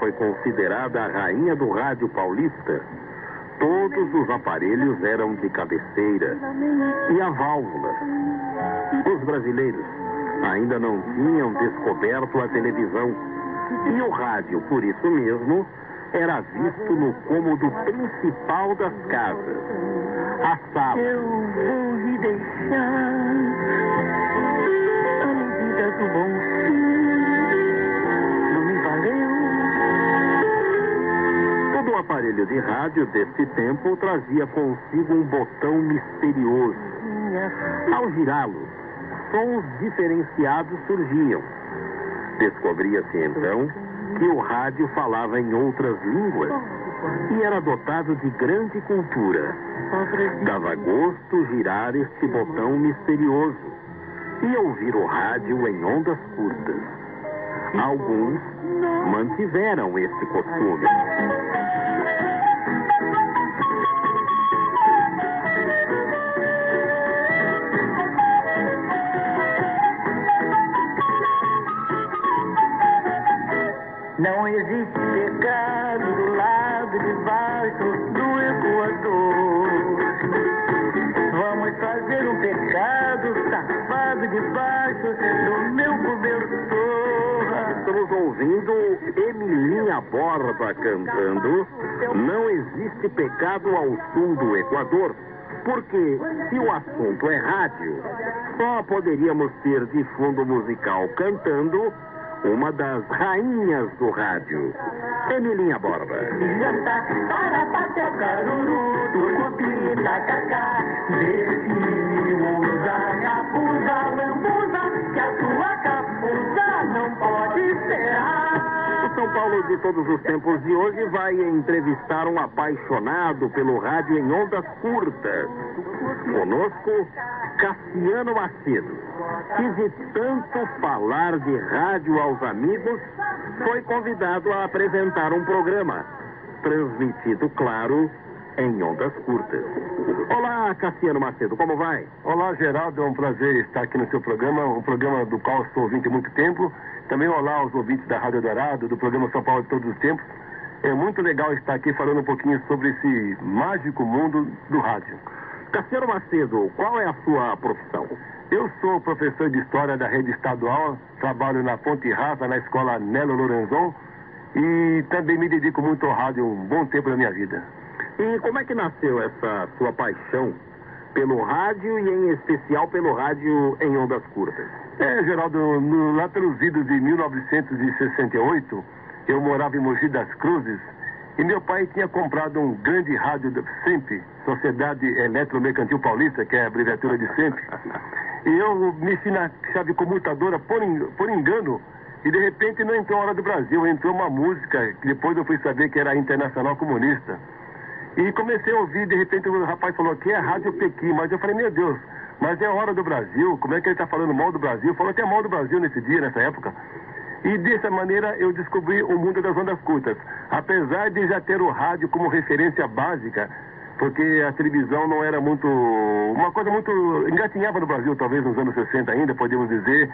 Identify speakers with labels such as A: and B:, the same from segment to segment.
A: Foi considerada a rainha do rádio paulista. Todos os aparelhos eram de cabeceira e a válvula. Os brasileiros ainda não tinham descoberto a televisão. E o rádio, por isso mesmo, era visto no cômodo principal das casas. A sala.
B: Eu vou lhe deixar
A: aparelho de rádio desse tempo trazia consigo um botão misterioso. Ao girá-lo, sons diferenciados surgiam. Descobria-se então que o rádio falava em outras línguas e era dotado de grande cultura. Dava gosto girar este botão misterioso e ouvir o rádio em ondas curtas. Alguns mantiveram este costume.
B: Não existe pecado do lado de baixo do Equador. Vamos fazer um pecado safado debaixo do meu cobertor.
A: Estamos ouvindo Emilinha Borba cantando Não existe pecado ao sul do Equador. Porque se o assunto é rádio, só poderíamos ter de fundo musical cantando uma das rainhas do rádio, Emilinha Borba. O Paulo de todos os tempos de hoje vai entrevistar um apaixonado pelo rádio em ondas curtas. Conosco, Cassiano Macedo, de tanto falar de rádio aos amigos, foi convidado a apresentar um programa, transmitido, claro, em ondas curtas. Olá, Cassiano Macedo, como vai?
C: Olá, Geraldo, é um prazer estar aqui no seu programa, um programa do qual sou ouvinte há muito tempo. Também olá aos ouvintes da Rádio Dourado, do programa São Paulo de Todos os Tempos. É muito legal estar aqui falando um pouquinho sobre esse mágico mundo do rádio.
A: Cassiano Macedo, qual é a sua profissão?
C: Eu sou professor de História da rede estadual, trabalho na Ponte Rasa, na escola Nelo Lorenzon, e também me dedico muito ao rádio um bom tempo da minha vida.
A: E como é que nasceu essa sua paixão pelo rádio e, em especial, pelo rádio em ondas curtas?
C: É, Geraldo, no, lá pelos idos de 1968, eu morava em Mogi das Cruzes, e meu pai tinha comprado um grande rádio da SEMP, Sociedade Eletromercantil Paulista, que é a abreviatura de SEMP. E eu mexi na chave comutadora por, por engano, e de repente não entrou a Hora do Brasil, entrou uma música, que depois eu fui saber que era Internacional Comunista. E comecei a ouvir, de repente o rapaz falou que é Rádio Pequim, mas eu falei, meu Deus, mas é Hora do Brasil, como é que ele está falando mal do Brasil? Falou que é mal do Brasil nesse dia, nessa época. E dessa maneira eu descobri o mundo das ondas curtas. Apesar de já ter o rádio como referência básica, porque a televisão não era muito. uma coisa muito. engatinhava no Brasil, talvez nos anos 60 ainda, podemos dizer.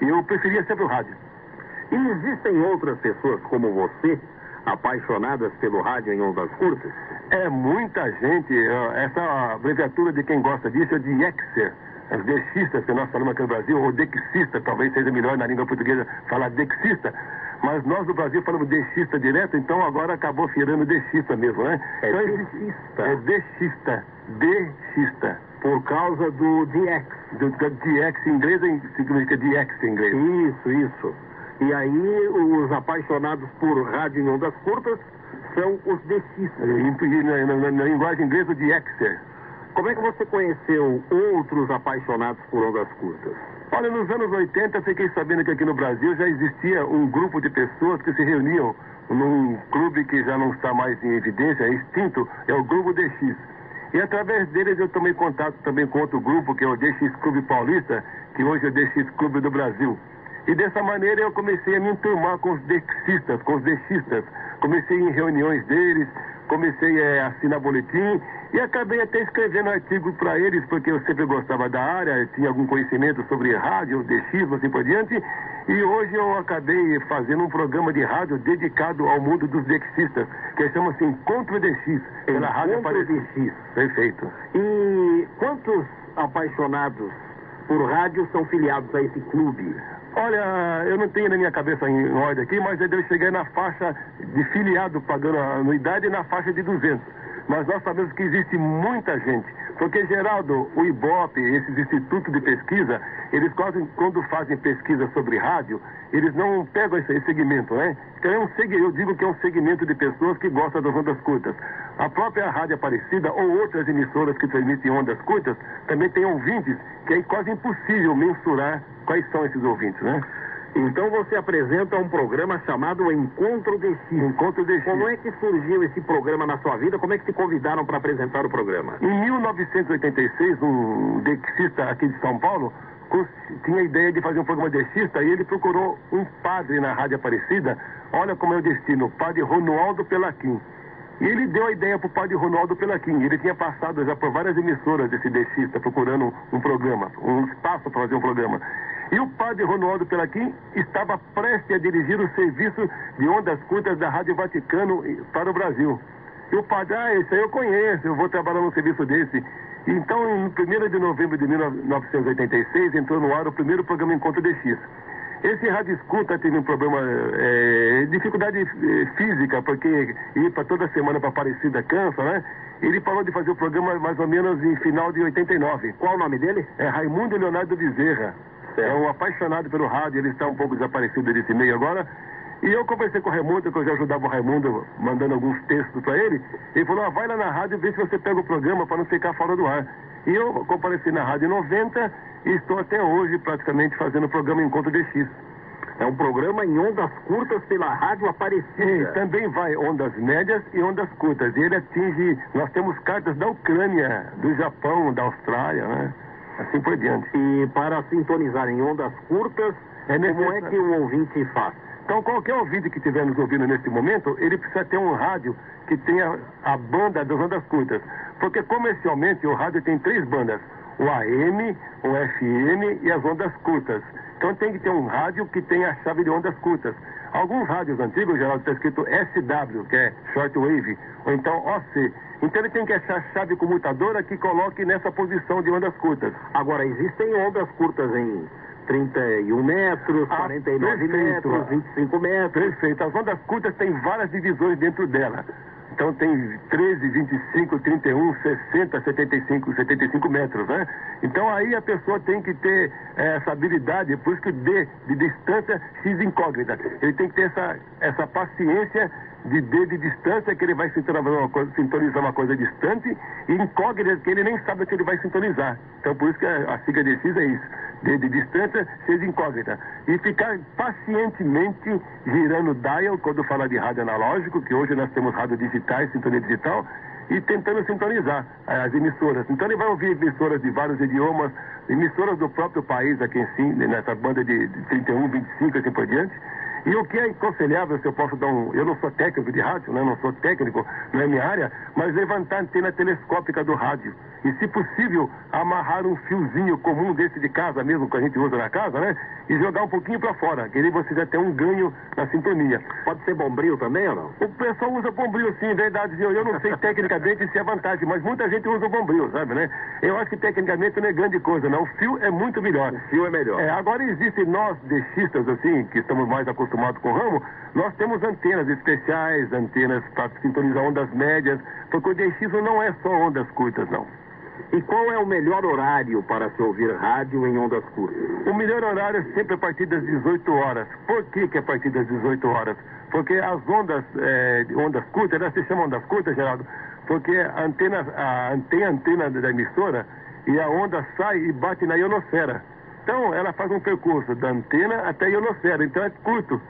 C: Eu preferia sempre o rádio.
A: E existem outras pessoas como você, apaixonadas pelo rádio em ondas curtas?
C: É muita gente. Essa abreviatura de quem gosta disso é de Exer os dexistas que nós falamos aqui no Brasil, ou dexista, talvez seja melhor na língua portuguesa falar dexista, Mas nós do Brasil falamos dexista direto, então agora acabou virando dexista mesmo, né?
A: É
C: então,
A: dexista.
C: É dexista. Dexista.
A: Por causa do DX.
C: Do, do DX em inglês significa DX em inglês.
A: Isso, isso. E aí os apaixonados por rádio em ondas curtas são os dexistas.
C: E, e na, na, na, linguagem inglesa, o DXer.
A: Como é que você conheceu outros apaixonados por ondas curtas?
C: Olha, nos anos 80 fiquei sabendo que aqui no Brasil já existia um grupo de pessoas que se reuniam num clube que já não está mais em evidência, é extinto, é o Grupo DX. E através deles eu tomei contato também com outro grupo, que é o DX Clube Paulista, que hoje é o DX Clube do Brasil. E dessa maneira eu comecei a me enturmar com os dexistas, com os dexistas. Comecei em reuniões deles, comecei a assinar boletim e acabei até escrevendo artigo para eles, porque eu sempre gostava da área, tinha algum conhecimento sobre rádio, DX, assim por diante. E hoje eu acabei fazendo um programa de rádio dedicado ao mundo dos dexistas, que chama-se Encontro DX,
A: pela Rádio Aparecida. DX.
C: Perfeito.
A: E quantos apaixonados por rádio são filiados a esse clube?
C: Olha, eu não tenho na minha cabeça em ordem aqui, mas eu chegar na faixa de filiado pagando a anuidade na faixa de 200. Mas nós sabemos que existe muita gente. Porque, Geraldo, o IBOP, esses institutos de pesquisa, eles quase, quando fazem pesquisa sobre rádio, eles não pegam esse, esse segmento, né? Então, é um, eu digo que é um segmento de pessoas que gostam das ondas curtas. A própria Rádio Aparecida ou outras emissoras que transmitem ondas curtas também tem ouvintes que é quase impossível mensurar quais são esses ouvintes, né?
A: Então você apresenta um programa chamado Encontro de X.
C: Encontro de X.
A: Como é que surgiu esse programa na sua vida? Como é que te convidaram para apresentar o programa?
C: Em 1986, um dexista aqui de São Paulo tinha a ideia de fazer um programa dexista e ele procurou um padre na Rádio Aparecida. Olha como é o destino, o padre Ronaldo Pelaquim. E ele deu a ideia para o padre Ronaldo Pelaquim. Ele tinha passado já por várias emissoras desse dexista procurando um programa, um espaço para fazer um programa. E o padre Ronaldo Pelaquim estava prestes a dirigir o serviço de ondas curtas da Rádio Vaticano para o Brasil. E o padre, ah, esse aí eu conheço, eu vou trabalhar no serviço desse. Então, em 1 de novembro de 1986, entrou no ar o primeiro programa Encontro DX. Esse rádio escuta teve um problema, é, dificuldade é, física, porque ir para toda semana para Aparecida cansa, né? Ele parou de fazer o programa mais ou menos em final de 89.
A: Qual o nome dele?
C: É Raimundo Leonardo Bezerra. É um apaixonado pelo rádio, ele está um pouco desaparecido desse meio agora. E eu conversei com o Raimundo, que eu já ajudava o Raimundo mandando alguns textos para ele. Ele falou: ah, vai lá na rádio e vê se você pega o programa para não ficar fora do ar. E eu compareci na Rádio 90 e estou até hoje praticamente fazendo o programa Encontro DX.
A: É um programa em ondas curtas pela Rádio Aparecida.
C: E também vai ondas médias e ondas curtas. E ele atinge. Nós temos cartas da Ucrânia, do Japão, da Austrália, né? assim por diante.
A: E para sintonizar em ondas curtas, é como é que o ouvinte faz?
C: Então, qualquer ouvinte que estiver nos ouvindo nesse momento, ele precisa ter um rádio que tenha a banda das ondas curtas. Porque comercialmente o rádio tem três bandas: o AM, o FM e as ondas curtas. Então tem que ter um rádio que tenha a chave de ondas curtas. Alguns rádios antigos, Geraldo, está escrito SW, que é shortwave, ou então OC. Então ele tem que achar a chave comutadora que coloque nessa posição de ondas curtas.
A: Agora, existem ondas curtas em 31 metros, ah, 49 perfeito. metros, 25 metros.
C: Perfeito. As ondas curtas têm várias divisões dentro dela. Então tem 13, 25, 31, 60, 75, 75 metros, né? Então aí a pessoa tem que ter é, essa habilidade, por isso que o D de distância X incógnita. Ele tem que ter essa, essa paciência de D de distância, que ele vai sintonizar uma coisa, sintonizar uma coisa distante, e incógnita que ele nem sabe o que ele vai sintonizar. Então por isso que a, a sigla de é isso. D de distância, X incógnita. E ficar pacientemente girando dial, quando fala de rádio analógico, que hoje nós temos rádio digital, sintonia digital, e tentando sintonizar as emissoras. Então ele vai ouvir emissoras de vários idiomas, emissoras do próprio país aqui em si, nessa banda de 31, 25 assim por diante, e o que é aconselhável, se eu posso dar um. Eu não sou técnico de rádio, né? não sou técnico, não é minha área, mas levantar a antena telescópica do rádio. E, se possível, amarrar um fiozinho comum desse de casa mesmo, que a gente usa na casa, né? E jogar um pouquinho para fora, que aí você já tem um ganho na sintonia.
A: Pode ser bombril também ou não?
C: O pessoal usa bombril sim, verdade. Eu, eu não sei tecnicamente se é vantagem, mas muita gente usa o bombril, sabe, né? Eu acho que tecnicamente não é grande coisa, não. O fio é muito melhor. O
A: fio é melhor.
C: É, agora existem nós, deixistas, assim, que estamos mais acostumados com o ramo, nós temos antenas especiais, antenas para sintonizar ondas médias, porque o DX não é só ondas curtas, não.
A: E qual é o melhor horário para se ouvir rádio em ondas curtas?
C: O melhor horário é sempre a partir das 18 horas. Por que, que é a partir das 18 horas? Porque as ondas, é, ondas curtas, elas se chamam ondas curtas, Geraldo, porque a antena, a, tem a antena da emissora e a onda sai e bate na ionosfera. Então, ela faz um percurso da antena até a ionosfera, então é curto.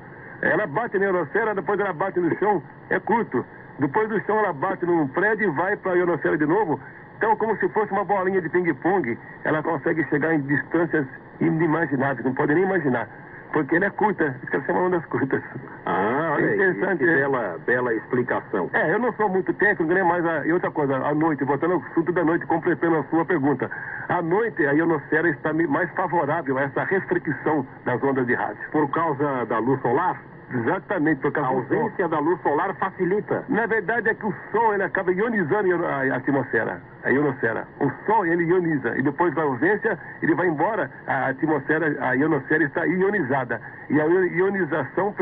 C: Ela bate na ionosfera, depois ela bate no chão, é curto. Depois do chão ela bate num prédio e vai para a ionosfera de novo, então, como se fosse uma bolinha de ping-pong, ela consegue chegar em distâncias inimagináveis, não pode nem imaginar. Porque ela é curta, isso que ela chama ondas curtas.
A: Ah, olha é interessante. Aí, bela, bela explicação.
C: É, eu não sou muito técnico, nem mais. A, e outra coisa, à noite, voltando ao assunto da noite, completando a sua pergunta. À noite, a ionosfera está mais favorável a essa restrição das ondas de rádio.
A: Por causa da luz solar?
C: Exatamente, porque
A: a ausência da luz solar facilita.
C: Na verdade é que o Sol ele acaba ionizando a atmosfera, a ionosfera. O Sol ele ioniza e depois da ausência ele vai embora, a atmosfera, a ionosfera está ionizada. E a ionização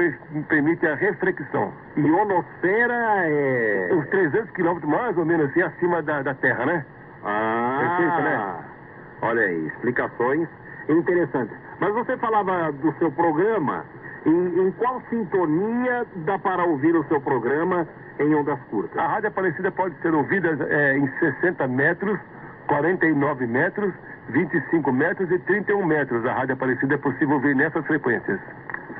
C: permite a reflexão.
A: Ionosfera é...
C: Uns 300 quilômetros mais ou menos assim acima da, da Terra, né?
A: Ah, Perfeito, né? olha aí, explicações interessantes. Mas você falava do seu programa em, em, qual sintonia dá para ouvir o seu programa em ondas curtas?
C: A Rádio Aparecida pode ser ouvida é, em 60 metros, 49 metros, 25 metros e 31 metros. A Rádio Aparecida é possível ouvir nessas frequências.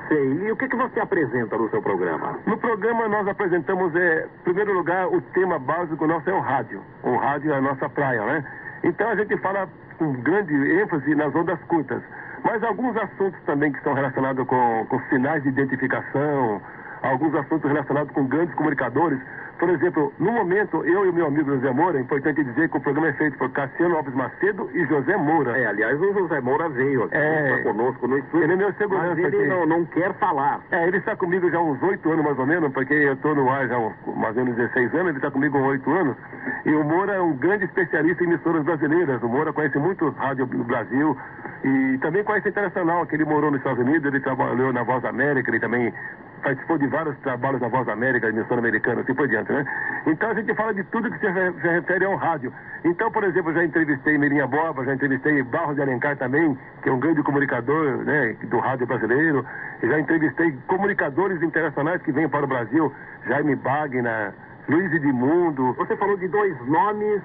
A: Sei. E o que, que você apresenta no seu programa?
C: No programa nós apresentamos, é, em primeiro lugar, o tema básico nosso é o rádio. O rádio é a nossa praia, né? Então a gente fala com grande ênfase nas ondas curtas. Mas alguns assuntos também que são relacionados com, com sinais de identificação, alguns assuntos relacionados com grandes comunicadores. Por exemplo, no momento, eu e o meu amigo José Moura, é importante dizer que o programa é feito por Cassiano Alves Macedo e José Moura.
A: É, aliás, o José Moura veio aqui é, conosco no estúdio.
C: Ele é meu segurança
A: mas ele não, não, quer falar.
C: É, ele está comigo já há uns oito anos mais ou menos, porque eu estou no ar já há mais ou menos 16 anos, ele está comigo há oito anos. E o Moura é um grande especialista em emissoras brasileiras. O Moura conhece muito rádio do Brasil e também conhece internacional, que ele morou nos Estados Unidos, ele trabalhou na Voz América, ele também participou de vários trabalhos da Voz América, emissora americana, assim por diante, né? Então a gente fala de tudo que se, se refere ao rádio. Então, por exemplo, já entrevistei Meirinha Borba, já entrevistei Barros de Alencar também, que é um grande comunicador, né, do rádio brasileiro. Já entrevistei comunicadores internacionais que vêm para o Brasil, Jaime Bagna, Luiz Edmundo.
A: Você falou de dois nomes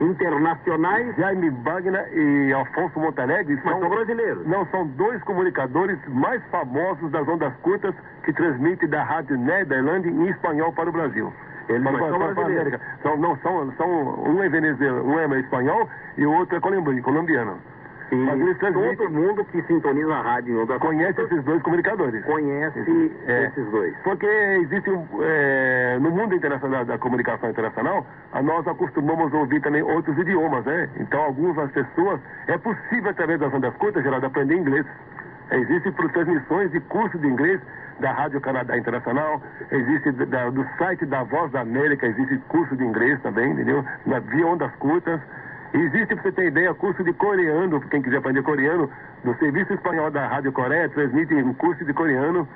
A: internacionais.
C: Jaime Bagna e Alfonso Montenegro.
A: Mas são brasileiros.
C: Não, são dois comunicadores mais famosos das ondas curtas que transmitem da Rádio Nederland em espanhol para o Brasil.
A: Eles para, são para América.
C: São, não, são, são, um é venezuelano, um é espanhol e o outro é colombiano.
A: E todo mundo que sintoniza a rádio em Onda
C: conhece esses dois comunicadores.
A: Conhece é, esses dois.
C: Porque existe um, é, no mundo internacional da comunicação internacional, nós acostumamos a ouvir também outros idiomas, né? Então algumas pessoas é possível através das ondas curtas, Geraldo, aprender inglês. Existem transmissões de curso de inglês da Rádio Canadá Internacional, existe da, do site da Voz da América, existe curso de inglês também, entendeu? Na, via ondas curtas. Existe, para você ter ideia, curso de coreano, quem quiser aprender coreano, no Serviço Espanhol da Rádio Coreia, transmite um curso de coreano.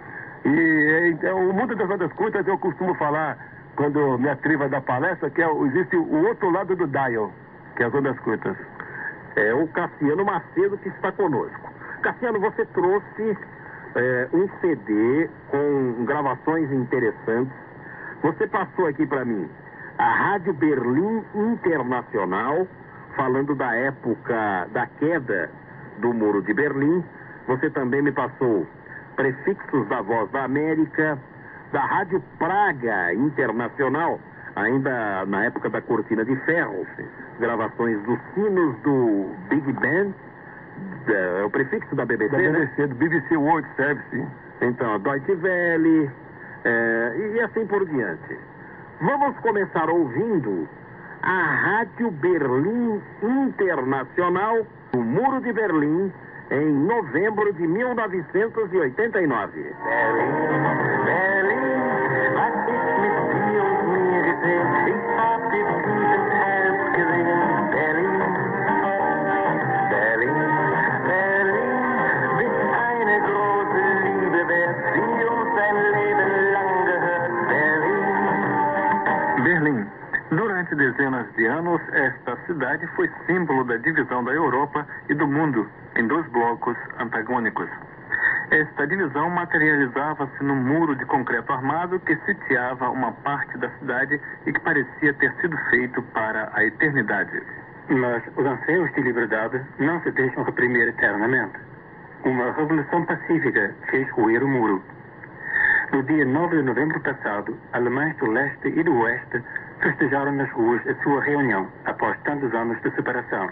C: E é, então, o mundo das ondas curtas eu costumo falar, quando me atrevo a dar palestra, que é, existe o outro lado do dial, que é as ondas curtas.
A: É o Cassiano Macedo que está conosco. Cassiano, você trouxe é, um CD com gravações interessantes. Você passou aqui para mim a Rádio Berlim Internacional falando da época da queda do Muro de Berlim. Você também me passou prefixos da Voz da América, da Rádio Praga Internacional, ainda na época da Cortina de Ferro, gravações dos sinos do Big Band, é o prefixo da BBC,
C: da BBC, né? do BBC World Service.
A: Então, a Deutsche Welle, é, e assim por diante. Vamos começar ouvindo a Rádio Berlim Internacional, no Muro de Berlim, em novembro de 1989. Berlim, Berlim,
D: Dezenas de anos, esta cidade foi símbolo da divisão da Europa e do mundo em dois blocos antagônicos. Esta divisão materializava-se num muro de concreto armado que sitiava uma parte da cidade e que parecia ter sido feito para a eternidade.
E: Mas os anseios de liberdade não se deixam reprimir eternamente. Uma revolução pacífica fez ruir o muro. No dia 9 de novembro passado, alemães do leste e do oeste festejaram nas ruas a sua reunião após tantos anos de separação.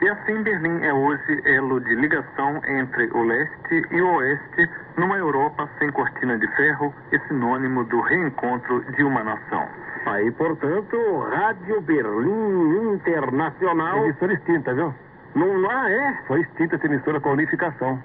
D: E assim Berlim é hoje elo de ligação entre o leste e o oeste numa Europa sem cortina de ferro e sinônimo do reencontro de uma nação.
A: Aí, portanto, Rádio Berlim Internacional.
C: Emissora extinta, viu?
A: Não lá é?
C: Foi extinta essa emissora com unificação.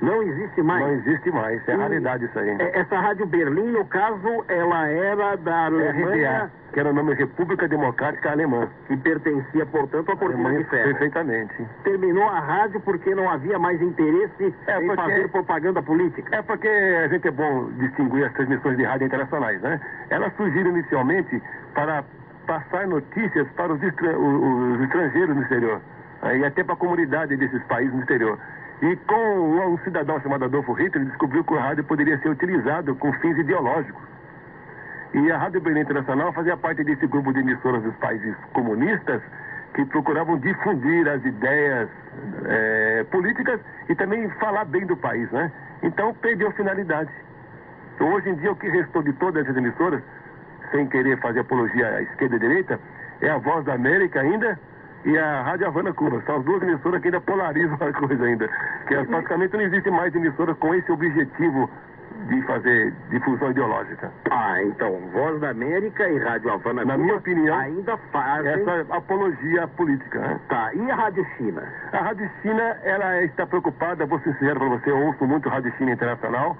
A: Não existe mais.
C: Não existe mais, é
A: E-
C: raridade isso aí.
A: É, Essa Rádio Berlim, no caso, ela era da Alemanha,
C: RDA, que era o nome República Democrática Alemã.
A: que pertencia, portanto, à cortina de ferro.
C: perfeitamente.
A: Terminou a rádio porque não havia mais interesse
C: É,
A: em
C: porque-
A: fazer propaganda política.
C: É porque a gente é bom distinguir as transmissões de rádio internacionais, né? Elas surgiram inicialmente para passar notícias para os, estra- os estrangeiros no exterior, né? e até para a comunidade desses países no exterior. E com um cidadão chamado Adolfo Hitler, descobriu que o rádio poderia ser utilizado com fins ideológicos. E a Rádio Berlim Internacional fazia parte desse grupo de emissoras dos países comunistas que procuravam difundir as ideias eh, políticas e também falar bem do país, né? Então perdeu finalidade. Então, hoje em dia o que restou de todas essas emissoras, sem querer fazer apologia à esquerda e à direita, é a Voz da América ainda e a Rádio Havana Cuba. São as duas emissoras que ainda polarizam a coisa ainda. Que é, praticamente não existe mais emissora com esse objetivo de fazer difusão ideológica.
A: Ah, então, Voz da América e Rádio Havana
C: Na
A: Cuba
C: minha opinião,
A: ainda fazem...
C: Essa apologia política, né?
A: Tá, e a Rádio China?
C: A Rádio China, ela está preocupada, vou ser sincero para você, eu ouço muito Rádio China Internacional.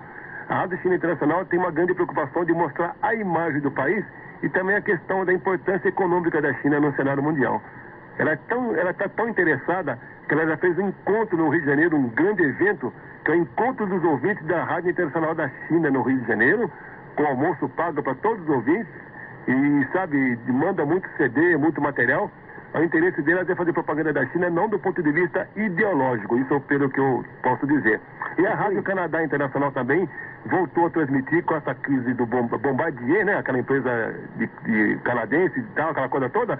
C: A Rádio China Internacional tem uma grande preocupação de mostrar a imagem do país e também a questão da importância econômica da China no cenário mundial. Ela é tão, está tão interessada que ela já fez um encontro no Rio de Janeiro, um grande evento, que é o encontro dos ouvintes da Rádio Internacional da China no Rio de Janeiro, com almoço pago para todos os ouvintes e, sabe, manda muito CD, muito material. O interesse delas é fazer propaganda da China, não do ponto de vista ideológico, isso é pelo que eu posso dizer. E a Rádio Canadá Internacional também voltou a transmitir com essa crise do Bom- Bombardier, né? Aquela empresa de, de canadense e tal, aquela coisa toda.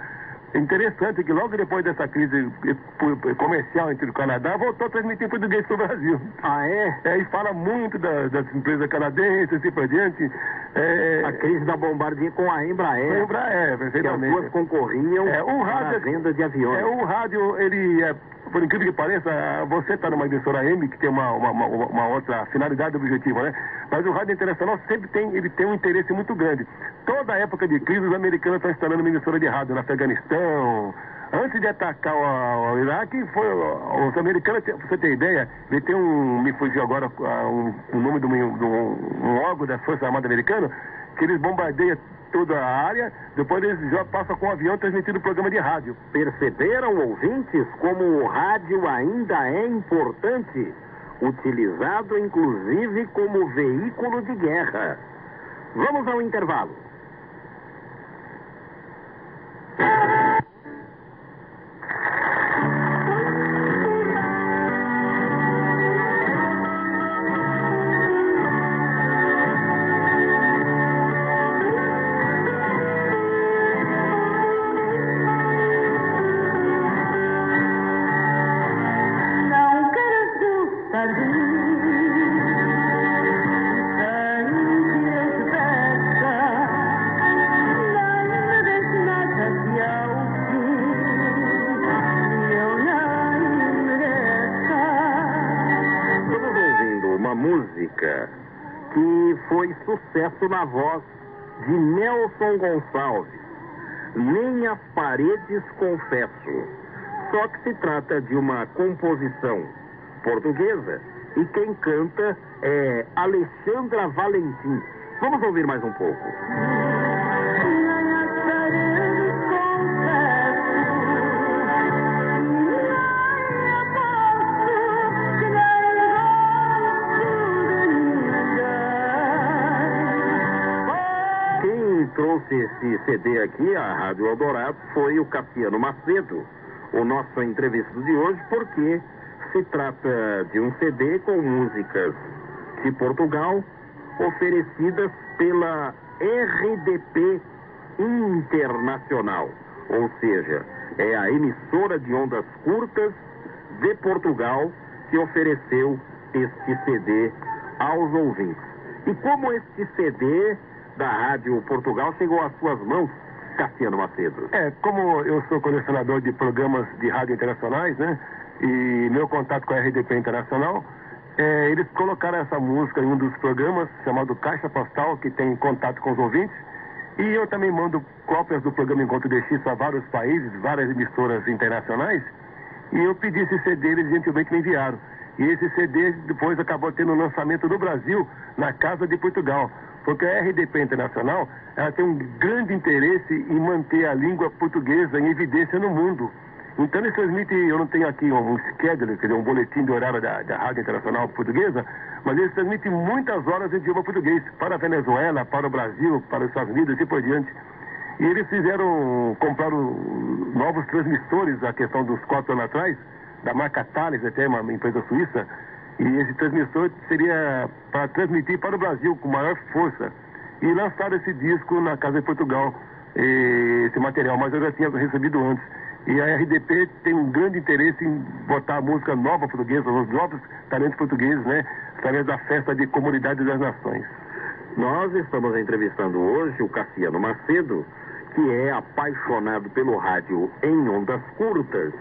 C: É interessante que logo depois dessa crise eh, comercial entre o Canadá, voltou a transmitir português para o Brasil.
A: Ah, é?
C: É, e fala muito da- das empresas canadenses e assim por diante. É,
A: A crise da Bombardier com a Embraer.
C: lembra, é,
A: que as
C: perfeitamente.
A: duas concorriam
C: É, o rádio-
A: venda de aviões.
C: É, o rádio, ele, é, por incrível que pareça, você está numa emissora M que tem uma, uma, uma, uma outra finalidade objetiva, né? Mas o rádio internacional sempre tem, ele tem um interesse muito grande. Toda época de crise, os americanos estão instalando uma emissora de rádio no Afeganistão. Antes de atacar o, o Iraque, foi, os americanos, pra você ter ideia, ele tem um, me fugiu agora ah, um, um nome de um, um órgão da Força Armada Americana, que eles bombardeiam toda a área, depois eles já passam com o avião transmitindo programa de rádio.
A: Perceberam, ouvintes, como o rádio ainda é importante, utilizado inclusive como veículo de guerra. Vamos ao intervalo. Foi sucesso na voz de Nelson Gonçalves. Nem as paredes confesso. Só que se trata de uma composição portuguesa e quem canta é Alexandra Valentim. Vamos ouvir mais um pouco. Trouxe esse CD aqui, a Rádio Eldorado, foi o Cassiano Macedo, o nosso entrevistado de hoje, porque se trata de um CD com músicas de Portugal oferecidas pela RDP Internacional, ou seja, é a emissora de ondas curtas de Portugal que ofereceu este CD aos ouvintes. E como este CD da Rádio Portugal chegou às suas mãos, Cassiano Macedo?
C: É, como eu sou colecionador de programas de rádio internacionais, né? E meu contato com a RDP Internacional, é, eles colocaram essa música em um dos programas chamado Caixa Postal, que tem contato com os ouvintes. E eu também mando cópias do programa Encontro DX para vários países, várias emissoras internacionais. E eu pedi esse CD, eles gentilmente me enviaram. E esse CD depois acabou tendo lançamento no Brasil, na Casa de Portugal. Porque a RDP Internacional, ela tem um grande interesse em manter a língua portuguesa em evidência no mundo. Então eles transmitem, eu não tenho aqui um, schedule, quer dizer, um boletim de horário da, da Rádio Internacional Portuguesa, mas eles transmitem muitas horas em idioma português, para a Venezuela, para o Brasil, para os Estados Unidos e por diante. E eles fizeram, compraram novos transmissores, a questão dos quatro anos atrás, da marca Thales, até uma empresa suíça, e esse transmissor seria para transmitir para o Brasil com maior força. E lançaram esse disco na Casa de Portugal, esse material, mas eu já tinha recebido antes. E a RDP tem um grande interesse em botar música nova portuguesa, os novos talentos portugueses, né? Através da festa de Comunidade das Nações.
A: Nós estamos entrevistando hoje o Cassiano Macedo, que é apaixonado pelo rádio em ondas curtas.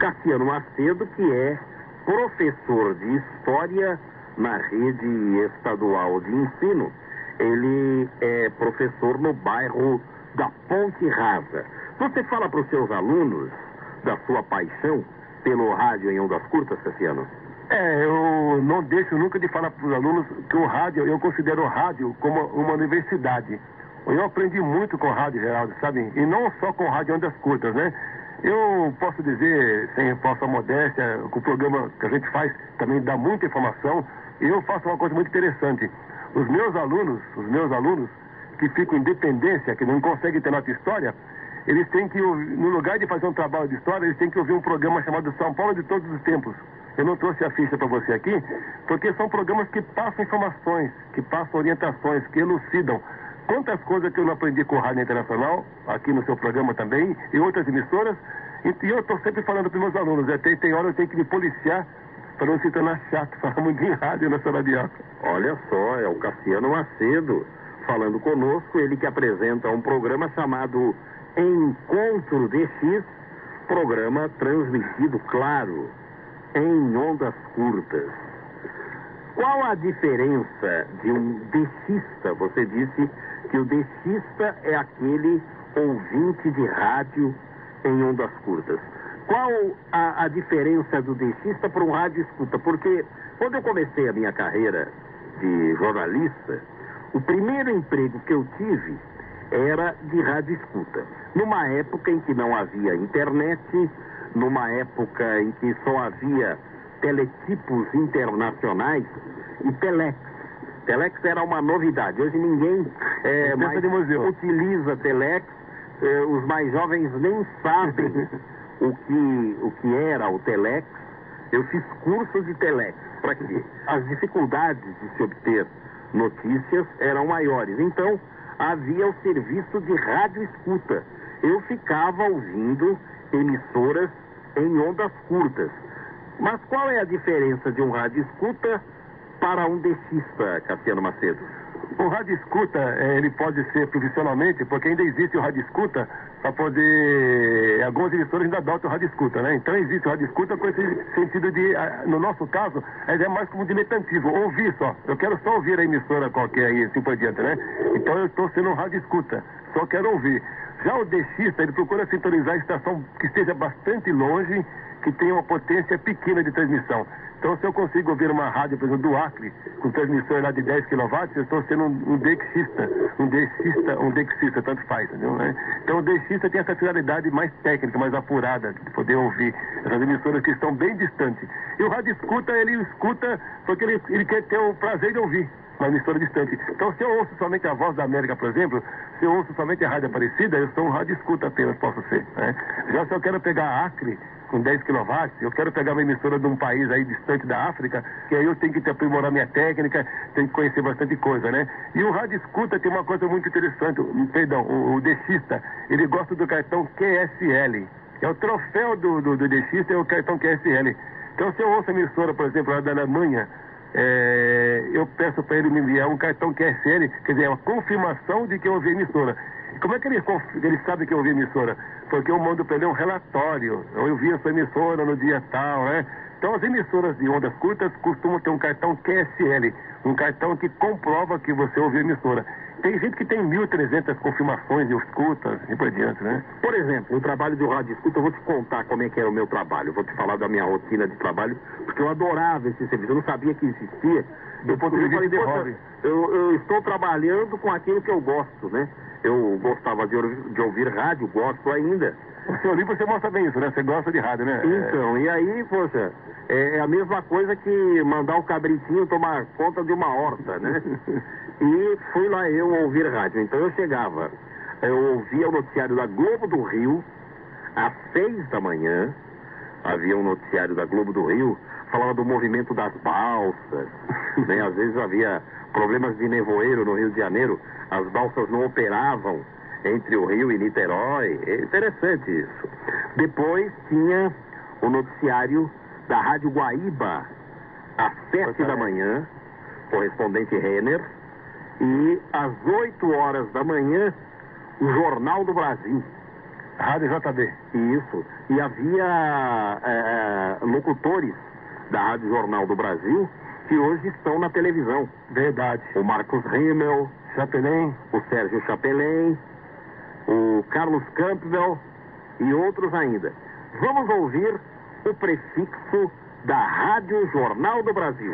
A: Cassiano Macedo, que é professor de História na rede estadual de ensino. Ele é professor no bairro da Ponte Rasa. Você fala para os seus alunos da sua paixão pelo rádio em ondas curtas, Cassiano?
C: É, eu não deixo nunca de falar para os alunos que o rádio, eu considero o rádio como uma universidade. Eu aprendi muito com o rádio, Geraldo, sabe? E não só com o rádio ondas curtas, né? Eu posso dizer, sem falsa modéstia, que o programa que a gente faz também dá muita informação. Eu faço uma coisa muito interessante. Os meus alunos, os meus alunos que ficam em dependência, que não conseguem ter nossa história, eles têm que, no lugar de fazer um trabalho de história, eles têm que ouvir um programa chamado São Paulo de Todos os Tempos. Eu não trouxe a ficha para você aqui, porque são programas que passam informações, que passam orientações, que elucidam. Quantas coisas que eu não aprendi com Rádio Internacional, aqui no seu programa também, e outras emissoras, e, eu estou sempre falando para meus alunos, até tem hora eu tenho que me policiar para não se tornar chato, falar muito em rádio na Sorabioca.
A: Olha só, é o Cassiano Macedo falando conosco, ele que apresenta um programa chamado Encontro DX, programa transmitido, claro, em ondas curtas. Qual a diferença de um DXista? Você disse que o DXista é aquele ouvinte de rádio em ondas curtas. Qual a, a diferença do DXista para um rádio escuta? Porque quando eu comecei a minha carreira de jornalista, o primeiro emprego que eu tive era de rádio escuta. Numa época em que não havia internet, numa época em que só havia teletipos internacionais e telex. Telex era uma novidade. Hoje ninguém é, mais utiliza telex. É, os mais jovens nem sabem o que, o que era o telex. Eu fiz cursos de telex. Para quê? As dificuldades de se obter notícias eram maiores. Então, havia o serviço de rádio escuta. Eu ficava ouvindo emissoras em ondas curtas. Mas qual é a diferença de um rádio escuta para um dexista, Cassiano Macedo?
C: O rádio escuta, eh, ele pode ser profissionalmente, porque ainda existe o rádio escuta para poder. Algumas emissoras ainda adotam o rádio escuta, né? Então existe o rádio escuta com esse sentido de, no nosso caso, é mais como diletantismo, ouvir só. Eu quero só ouvir a emissora qualquer aí, assim por diante, né? Então eu estou sendo um rádio escuta, só quero ouvir. Já o DXista, ele procura sintonizar a estação que esteja bastante longe, que tenha uma potência pequena de transmissão. Então, se eu consigo ouvir uma rádio, por exemplo, do Acre, com transmissão lá de 10 kW, eu estou sendo um, um um dexista, um dexista, tanto faz, entendeu? Né? Então, o dexista tem essa finalidade mais técnica, mais apurada, de poder ouvir essas emissoras que estão bem distantes. E o rádio escuta, ele escuta porque ele, ele quer ter o prazer de ouvir uma emissora distante. Então, se eu ouço somente a Voz da América, por exemplo, se eu ouço somente a Rádio Aparecida, eu sou um rádio escuta apenas, posso ser. Né? Já se eu quero pegar Acre, com 10 kW, eu quero pegar uma emissora de um país aí distante da África, que aí eu tenho que aprimorar minha técnica, tenho que conhecer bastante coisa, né? E o rádio escuta tem uma coisa muito interessante, perdão, o, o Dexista, ele gosta do cartão QSL. É o troféu do, do, do Dexista, é o cartão QSL. Então, se eu ouço a emissora, por exemplo, lá da Alemanha, é, eu peço para ele me enviar um cartão QSL, quer dizer, é uma confirmação de que eu ouvi a emissora. Como é que ele, ele sabe que eu ouvi emissora? Porque eu mando para ele um relatório. Eu vi a sua emissora no dia tal, né? Então, as emissoras de ondas curtas costumam ter um cartão QSL, um cartão que comprova que você ouviu a emissora. Tem gente que tem 1.300 confirmações de escutas e por diante, né?
A: Por exemplo, o trabalho do rádio escuta, eu vou te contar como é que era o meu trabalho. Eu vou te falar da minha rotina de trabalho, porque eu adorava esse serviço. Eu não sabia que existia.
C: Do ponto de vista de hobby.
A: Eu, eu estou trabalhando com aquilo que eu gosto, né? Eu gostava de, de ouvir rádio, gosto ainda.
C: O seu livro você mostra bem isso, né? Você gosta de rádio, né?
A: Então, e aí, poxa, é, é a mesma coisa que mandar o cabritinho tomar conta de uma horta, né? e fui lá eu ouvir rádio. Então eu chegava, eu ouvia o noticiário da Globo do Rio, às seis da manhã, havia um noticiário da Globo do Rio, falava do movimento das balsas, né? Às vezes havia problemas de nevoeiro no Rio de Janeiro, as balsas não operavam entre o Rio e Niterói. É interessante isso. Depois tinha o noticiário da Rádio Guaíba, às sete da manhã, correspondente Renner, e às oito horas da manhã, o Jornal do Brasil.
C: Rádio JB.
A: Isso. E havia é, locutores da Rádio Jornal do Brasil que hoje estão na televisão.
C: Verdade.
A: O Marcos Rimmel,
C: Chapelin,
A: o Sérgio Chapelin, o Carlos Campbell e outros ainda. Vamos ouvir o prefixo da Rádio Jornal do Brasil.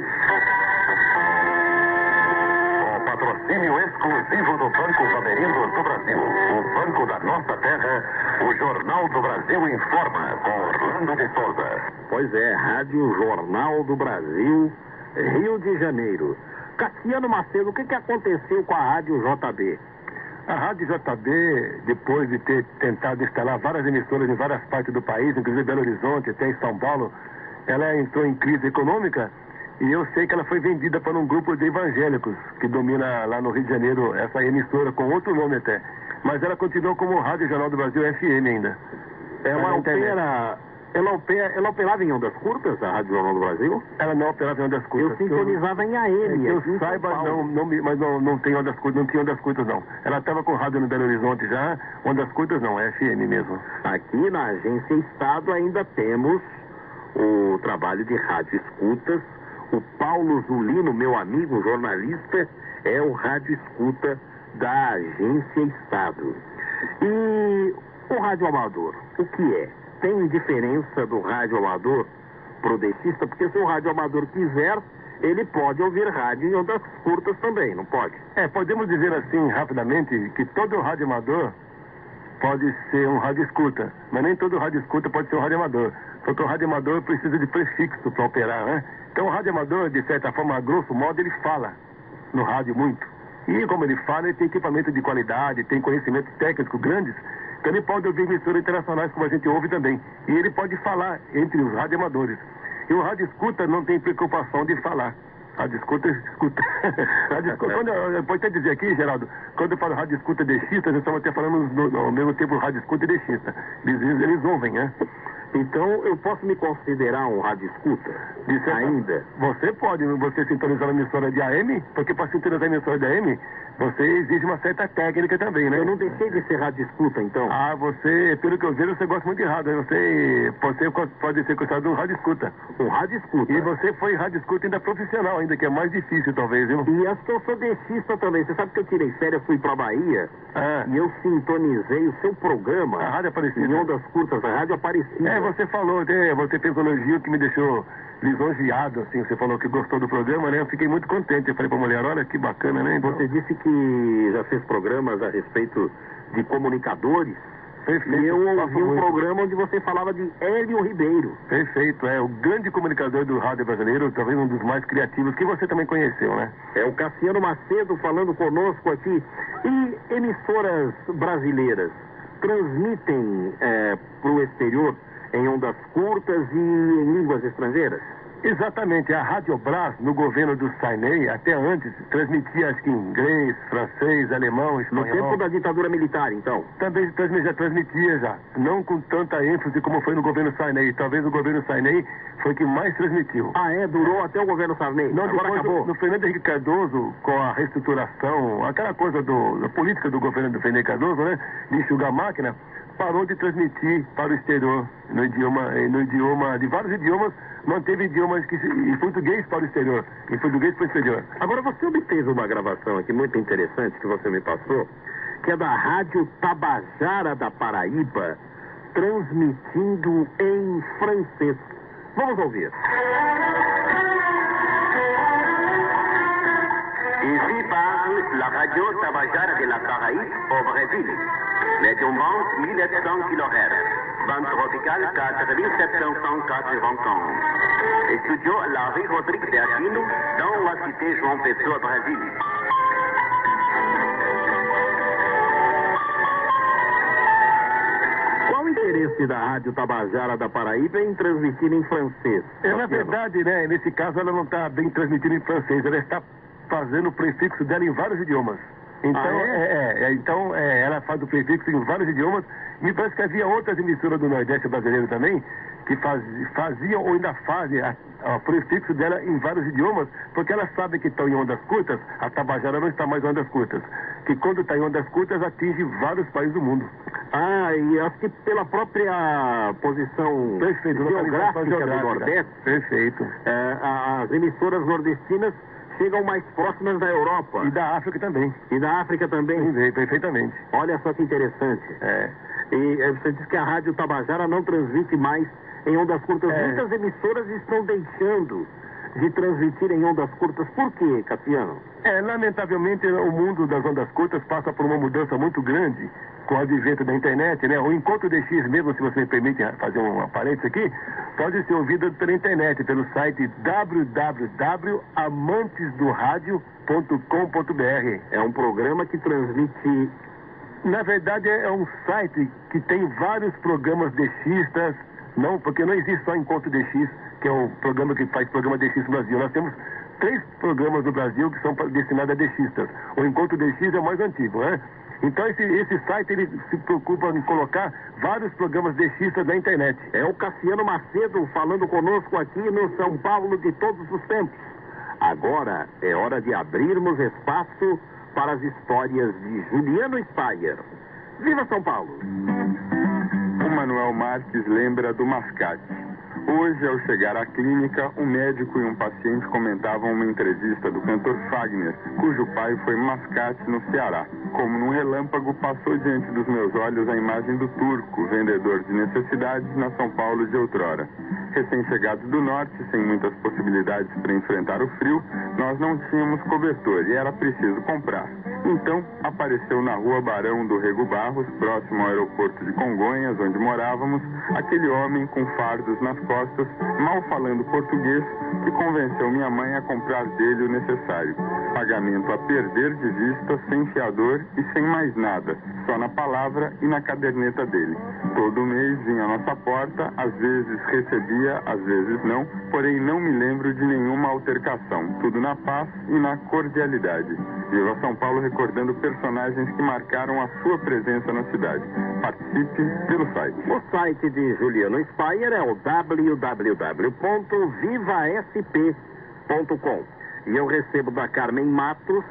D: O patrocínio exclusivo do Banco Bandeirindos do Brasil, o Banco da Nossa Terra, o Jornal do Brasil informa com Orlando de Souza.
A: Pois é, Rádio Jornal do Brasil, Rio de Janeiro. Cassiano Macedo, o que, que aconteceu com a Rádio JB?
C: A Rádio JB, depois de ter tentado instalar várias emissoras em várias partes do país, inclusive Belo Horizonte, até em São Paulo, ela entrou em crise econômica e eu sei que ela foi vendida para um grupo de evangélicos que domina lá no Rio de Janeiro essa emissora, com outro nome até. Mas ela continuou como Rádio Jornal do Brasil FM ainda.
A: Ela opera, ela, opera, ela operava em ondas curtas, a Rádio Jornal do Brasil?
C: Ela não operava em ondas curtas.
A: Eu sintonizava em AM.
C: Que eu, eu saiba, não, não, mas não, não tem ondas curtas, não tinha ondas curtas não. Ela estava com rádio no Belo Horizonte já, ondas curtas não, é FM mesmo.
A: Aqui na agência Estado ainda temos o trabalho de rádio escutas. O Paulo Zulino, meu amigo jornalista, é o rádio escuta da agência Estado. E o rádio amador, o que é? Tem diferença do rádio amador pro dentista? Porque se o rádio amador quiser, ele pode ouvir rádio em ondas curtas também, não pode?
C: É, podemos dizer assim rapidamente que todo rádio amador pode ser um rádio escuta, mas nem todo rádio escuta pode ser um rádio amador. Porque o rádio amador precisa de prefixo para operar, né? Então o rádio amador, de certa forma, a grosso modo, ele fala no rádio muito. E como ele fala, ele tem equipamento de qualidade, tem conhecimentos técnicos grandes, ele pode ouvir emissoras internacionais como a gente ouve também. E ele pode falar entre os radioamadores. E o rádio escuta não tem preocupação de falar. Rádio escuta, escuta. rádio escuta. Quando eu, pode até dizer aqui, Geraldo, quando eu falo rádio escuta dexista, nós estamos até falando no, no, ao mesmo tempo rádio escuta e dexista. Eles, eles ouvem, né?
A: Então eu posso me considerar um rádio escuta
C: Isso
A: ainda?
C: Você pode, você sintonizar a emissora de AM, porque para sintonizar a emissora de AM, você exige uma certa técnica também, né?
A: Eu não deixei de ser rádio escuta, então.
C: Ah, você, pelo que eu vejo, você gosta muito de rádio. né? Você pode ser, pode ser considerado um rádio escuta.
A: Um rádio escuta.
C: E você foi rádio escuta ainda profissional, ainda, que é mais difícil, talvez, viu?
A: E acho que eu sou dentista também. Você sabe que eu tirei férias, fui pra Bahia
C: Ah,
A: e eu sintonizei o seu programa
C: a rádio Aparecida.
A: em ondas curtas, a rádio Aparecida.
C: É, você falou, né, você fez um elogio que me deixou lisonjeado, assim, você falou que gostou do programa, né? Eu fiquei muito contente. Eu falei pra mulher, olha que bacana, né? Então,
A: Você disse que já fez programas a respeito de comunicadores.
C: perfeito.
A: E eu ouvi um programa onde você falava de Hélio Ribeiro.
C: Perfeito, é o grande comunicador do rádio brasileiro, talvez um dos mais criativos, que você também conheceu, né?
A: É o Cassiano Macedo falando conosco aqui. E emissoras brasileiras transmitem para o exterior em ondas curtas e em línguas estrangeiras?
C: Exatamente, a Rádio Brás, no governo do Sainei, até antes, transmitia acho que em inglês, francês, alemão,
A: No
C: espanhol.
A: tempo da ditadura militar, então.
C: Também transmi- já transmitia já, não com tanta ênfase como foi no governo Sainei. Talvez o governo Sainei foi que mais transmitiu.
A: Ah, é? Durou até o governo Sarney.
C: Não,
A: Agora acabou.
C: do, no Fernando Henrique Cardoso, com a reestruturação, aquela coisa do, da política do governo do Fernando Henrique Cardoso, né? De enxugar a máquina, parou de transmitir para o exterior, no idioma, no idioma, de vários idiomas, manteve idiomas que, em português para o exterior, em português para o exterior.
A: Agora você obteve uma gravação aqui muito interessante que você me passou, que é da Rádio Tabajara da Paraíba, transmitindo em francês. Vamos ouvir.
F: Ici parle la radio Tabajara de la Caraïbe au Brésil. Tombantes 1700 kHz. Bande tropicale 4780 Studio Larry Rodrigues de Aquino dans la cité João Pessoa,
A: o interesse da Rádio Tabajara da Paraíba em transmitir em francês?
C: É, na verdade, né, nesse caso ela não está bem transmitindo em francês, ela está fazendo o prefixo dela em vários idiomas. Então,
A: Ah, é?
C: é, é, então é, ela faz o prefixo em vários idiomas. Me parece que havia outras emissoras do Nordeste brasileiro também que faz, faziam ou ainda fazem o prefixo dela em vários idiomas, porque elas sabem que estão em ondas curtas, a Tabajara não está mais em ondas curtas. Que quando está em ondas curtas atinge vários países do mundo.
A: Ah, e acho que pela própria posição
C: Perfeito,
A: geográfica
C: localização
A: do
C: geográfica.
A: Nordeste,
C: Perfeito.
A: é, a- as emissoras nordestinas chegam mais próximas da Europa
C: E da África também.
A: e da África também.
C: Sim, perfeitamente.
A: Olha só que interessante.
C: É.
A: E eh, você diz que a Rádio Tabajara não transmite mais em ondas curtas.
C: É.
A: Muitas emissoras estão deixando de transmitir em ondas curtas. Por quê, Cassiano?
C: É, lamentavelmente, o mundo das ondas curtas passa por uma mudança muito grande com o advento da internet, né? O Encontro DX mesmo, se você me permite fazer um parênteses aqui, pode ser ouvido pela internet, pelo site www.amantesdoradio.com.br.
A: É um programa que transmite.
C: Na verdade, é um site que tem vários programas DXistas, não, porque não existe só Encontro DX, que é o programa que faz programa DX Brasil. Nós temos três programas no Brasil que são destinados a DXistas. O Encontro DX é o mais antigo, né? Então esse, esse site ele se preocupa em colocar vários programas DXistas na internet.
A: É o Cassiano Macedo falando conosco aqui no São Paulo de todos os tempos. Agora é hora de abrirmos espaço para as histórias de Juliano Spayer. Viva São Paulo!
G: O Manuel Marques lembra do mascate. Hoje, ao chegar à clínica, um médico e um paciente comentavam uma entrevista do cantor Fagner, cujo pai foi mascate no Ceará. Como num relâmpago, passou diante dos meus olhos a imagem do turco, vendedor de necessidades na São Paulo de outrora. Recém-chegados do norte, sem muitas possibilidades para enfrentar o frio, nós não tínhamos cobertor e era preciso comprar. Então, apareceu na rua Barão do Rego Barros, próximo ao aeroporto de Congonhas, onde morávamos, aquele homem com fardos nas costas, mal falando português, que convenceu minha mãe a comprar dele o necessário. Pagamento a perder de vista, sem fiador e sem mais nada, só na palavra e na caderneta dele. Todo mês vinha à nossa porta, às vezes recebia, às vezes não, porém não me lembro de nenhuma altercação. Tudo na paz e na cordialidade. Viva São Paulo recordando personagens que marcaram a sua presença na cidade. Participe pelo site.
A: O site de Juliano Spayer é o www.vivasp.com. E eu recebo da Carmen Matos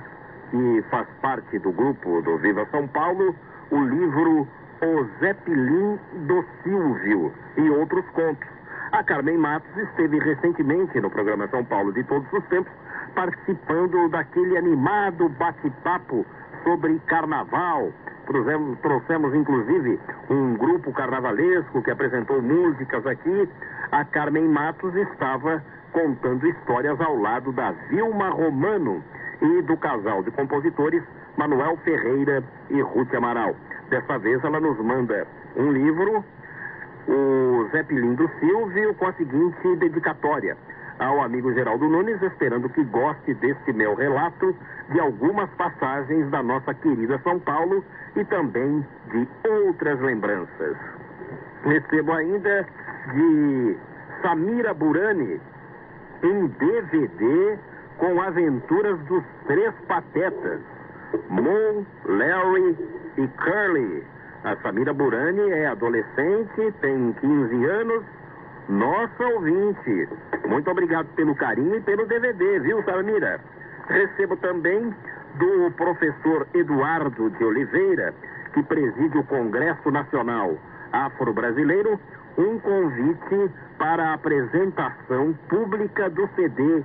A: que faz parte do grupo do Viva São Paulo, o livro O Zeppelin do Silvio e outros contos. A Carmen Matos esteve recentemente no programa São Paulo de Todos os Tempos, participando daquele animado bate-papo sobre carnaval. Trouxemos, trouxemos, inclusive, um grupo carnavalesco que apresentou músicas aqui. A Carmen Matos estava contando histórias ao lado da Vilma Romano e do casal de compositores Manuel Ferreira e Ruth Amaral. Dessa vez ela nos manda um livro, o Zé Pilindo Silvio, com a seguinte dedicatória ao amigo Geraldo Nunes, esperando que goste deste meu relato de algumas passagens da nossa querida São Paulo e também de outras lembranças. Recebo ainda de Samira Burani em DVD com aventuras dos três patetas, Moon, Larry e Curly. A Samira Burani é adolescente, tem 15 anos, nossa ouvinte. Muito obrigado pelo carinho e pelo DVD, viu, Samira? Recebo também do professor Eduardo de Oliveira, que preside o Congresso Nacional Afro-Brasileiro, um convite para a apresentação pública do CD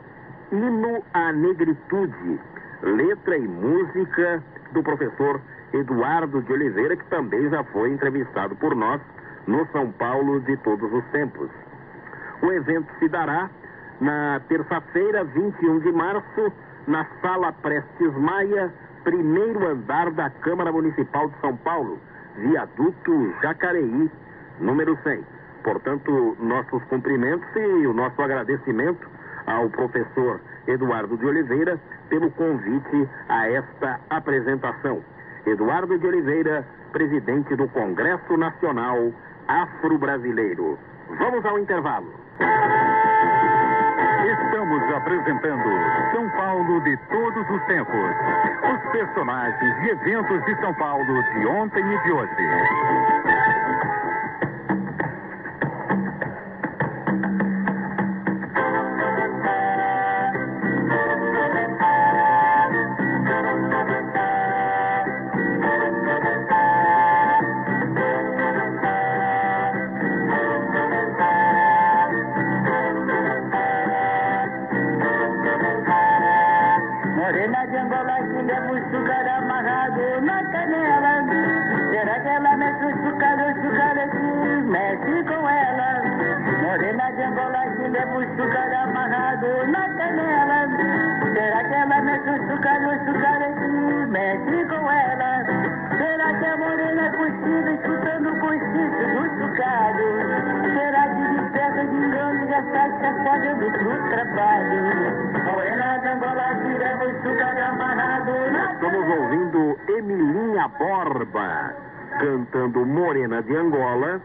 A: Hino à Negritude, letra e música do professor Eduardo de Oliveira, que também já foi entrevistado por nós no São Paulo de todos os tempos. O evento se dará na terça-feira, 21 de março, na Sala Prestes Maia, primeiro andar da Câmara Municipal de São Paulo, viaduto Jacareí, número 100. Portanto, nossos cumprimentos e o nosso agradecimento ao professor Eduardo de Oliveira pelo convite a esta apresentação. Eduardo de Oliveira, presidente do Congresso Nacional Afro-Brasileiro. Vamos ao intervalo.
D: Estamos apresentando São Paulo de todos os tempos. Os personagens e eventos de São Paulo de ontem e de hoje.
A: Cantando Morena de Angola.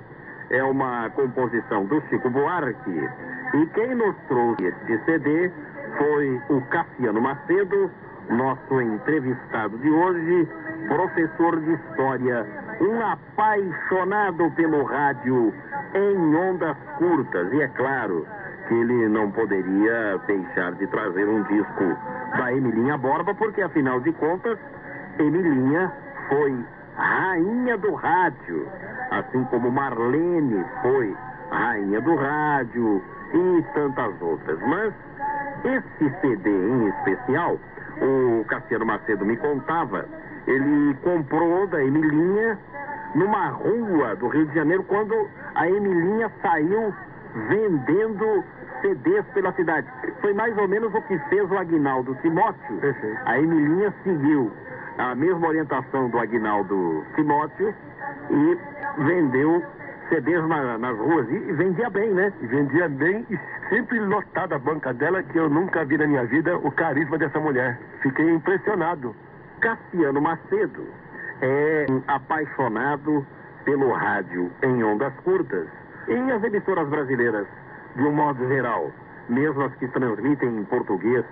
A: É uma composição do Chico Buarque. E quem nos trouxe este CD foi o Cassiano Macedo, nosso entrevistado de hoje, professor de História, um apaixonado pelo rádio em ondas curtas. E é claro que ele não poderia deixar de trazer um disco da Emilinha Borba, porque afinal de contas, Emilinha foi rainha do rádio, assim como Marlene foi rainha do rádio e tantas outras. Mas esse CD em especial, o Cassiano Macedo me contava, ele comprou da Emilinha numa rua do Rio de Janeiro quando a Emilinha saiu vendendo CDs pela cidade. Foi mais ou menos o que fez o Agnaldo Timóteo.
C: Perfeito.
A: A Emilinha seguiu a mesma orientação do Agnaldo Timóteo e vendeu CDs na- nas ruas e, e vendia bem, né?
C: Vendia bem e sempre lotada a banca dela, que eu nunca vi na minha vida o carisma dessa mulher. Fiquei impressionado.
A: Cassiano Macedo é um apaixonado pelo rádio em ondas curtas. E as emissoras brasileiras, de um modo geral, mesmo as que transmitem em português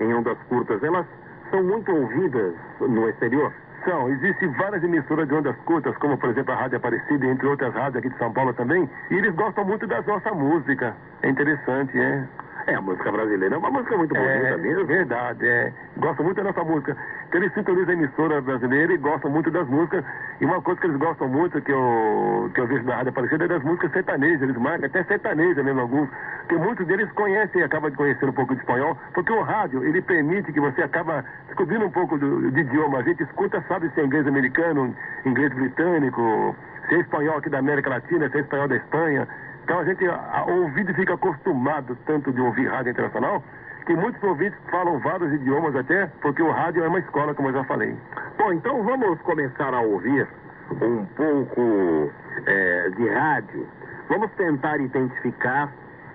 A: em ondas curtas, elas são muito ouvidas no exterior.
C: São, existem várias emissoras de ondas curtas, como por exemplo a Rádio Aparecida, entre outras rádios aqui de São Paulo também, e eles gostam muito da nossa música. É interessante, é.
A: É, a música brasileira é uma música muito bonita
C: É,
A: mesmo.
C: verdade, é. Gostam muito da nossa música. Então eles sintonizam a emissora brasileira e gostam muito das músicas. E uma coisa que eles gostam muito, que eu, que eu vejo na Rádio Aparecida, é das músicas sertanejas. Eles marcam até sertaneja mesmo alguns. Porque muitos deles conhecem e acabam de conhecer um pouco de espanhol. Porque o rádio, ele permite que você acaba descobrindo um pouco do, de idioma. A gente escuta, sabe se é inglês americano, inglês britânico, se é espanhol aqui da América Latina, se é espanhol da Espanha. Então a gente, a, o ouvido fica acostumado tanto de ouvir rádio internacional, que muitos ouvintes falam vários idiomas até, porque o rádio é uma escola, como eu já falei.
A: Bom, então vamos começar a ouvir um pouco é, de rádio. Vamos tentar identificar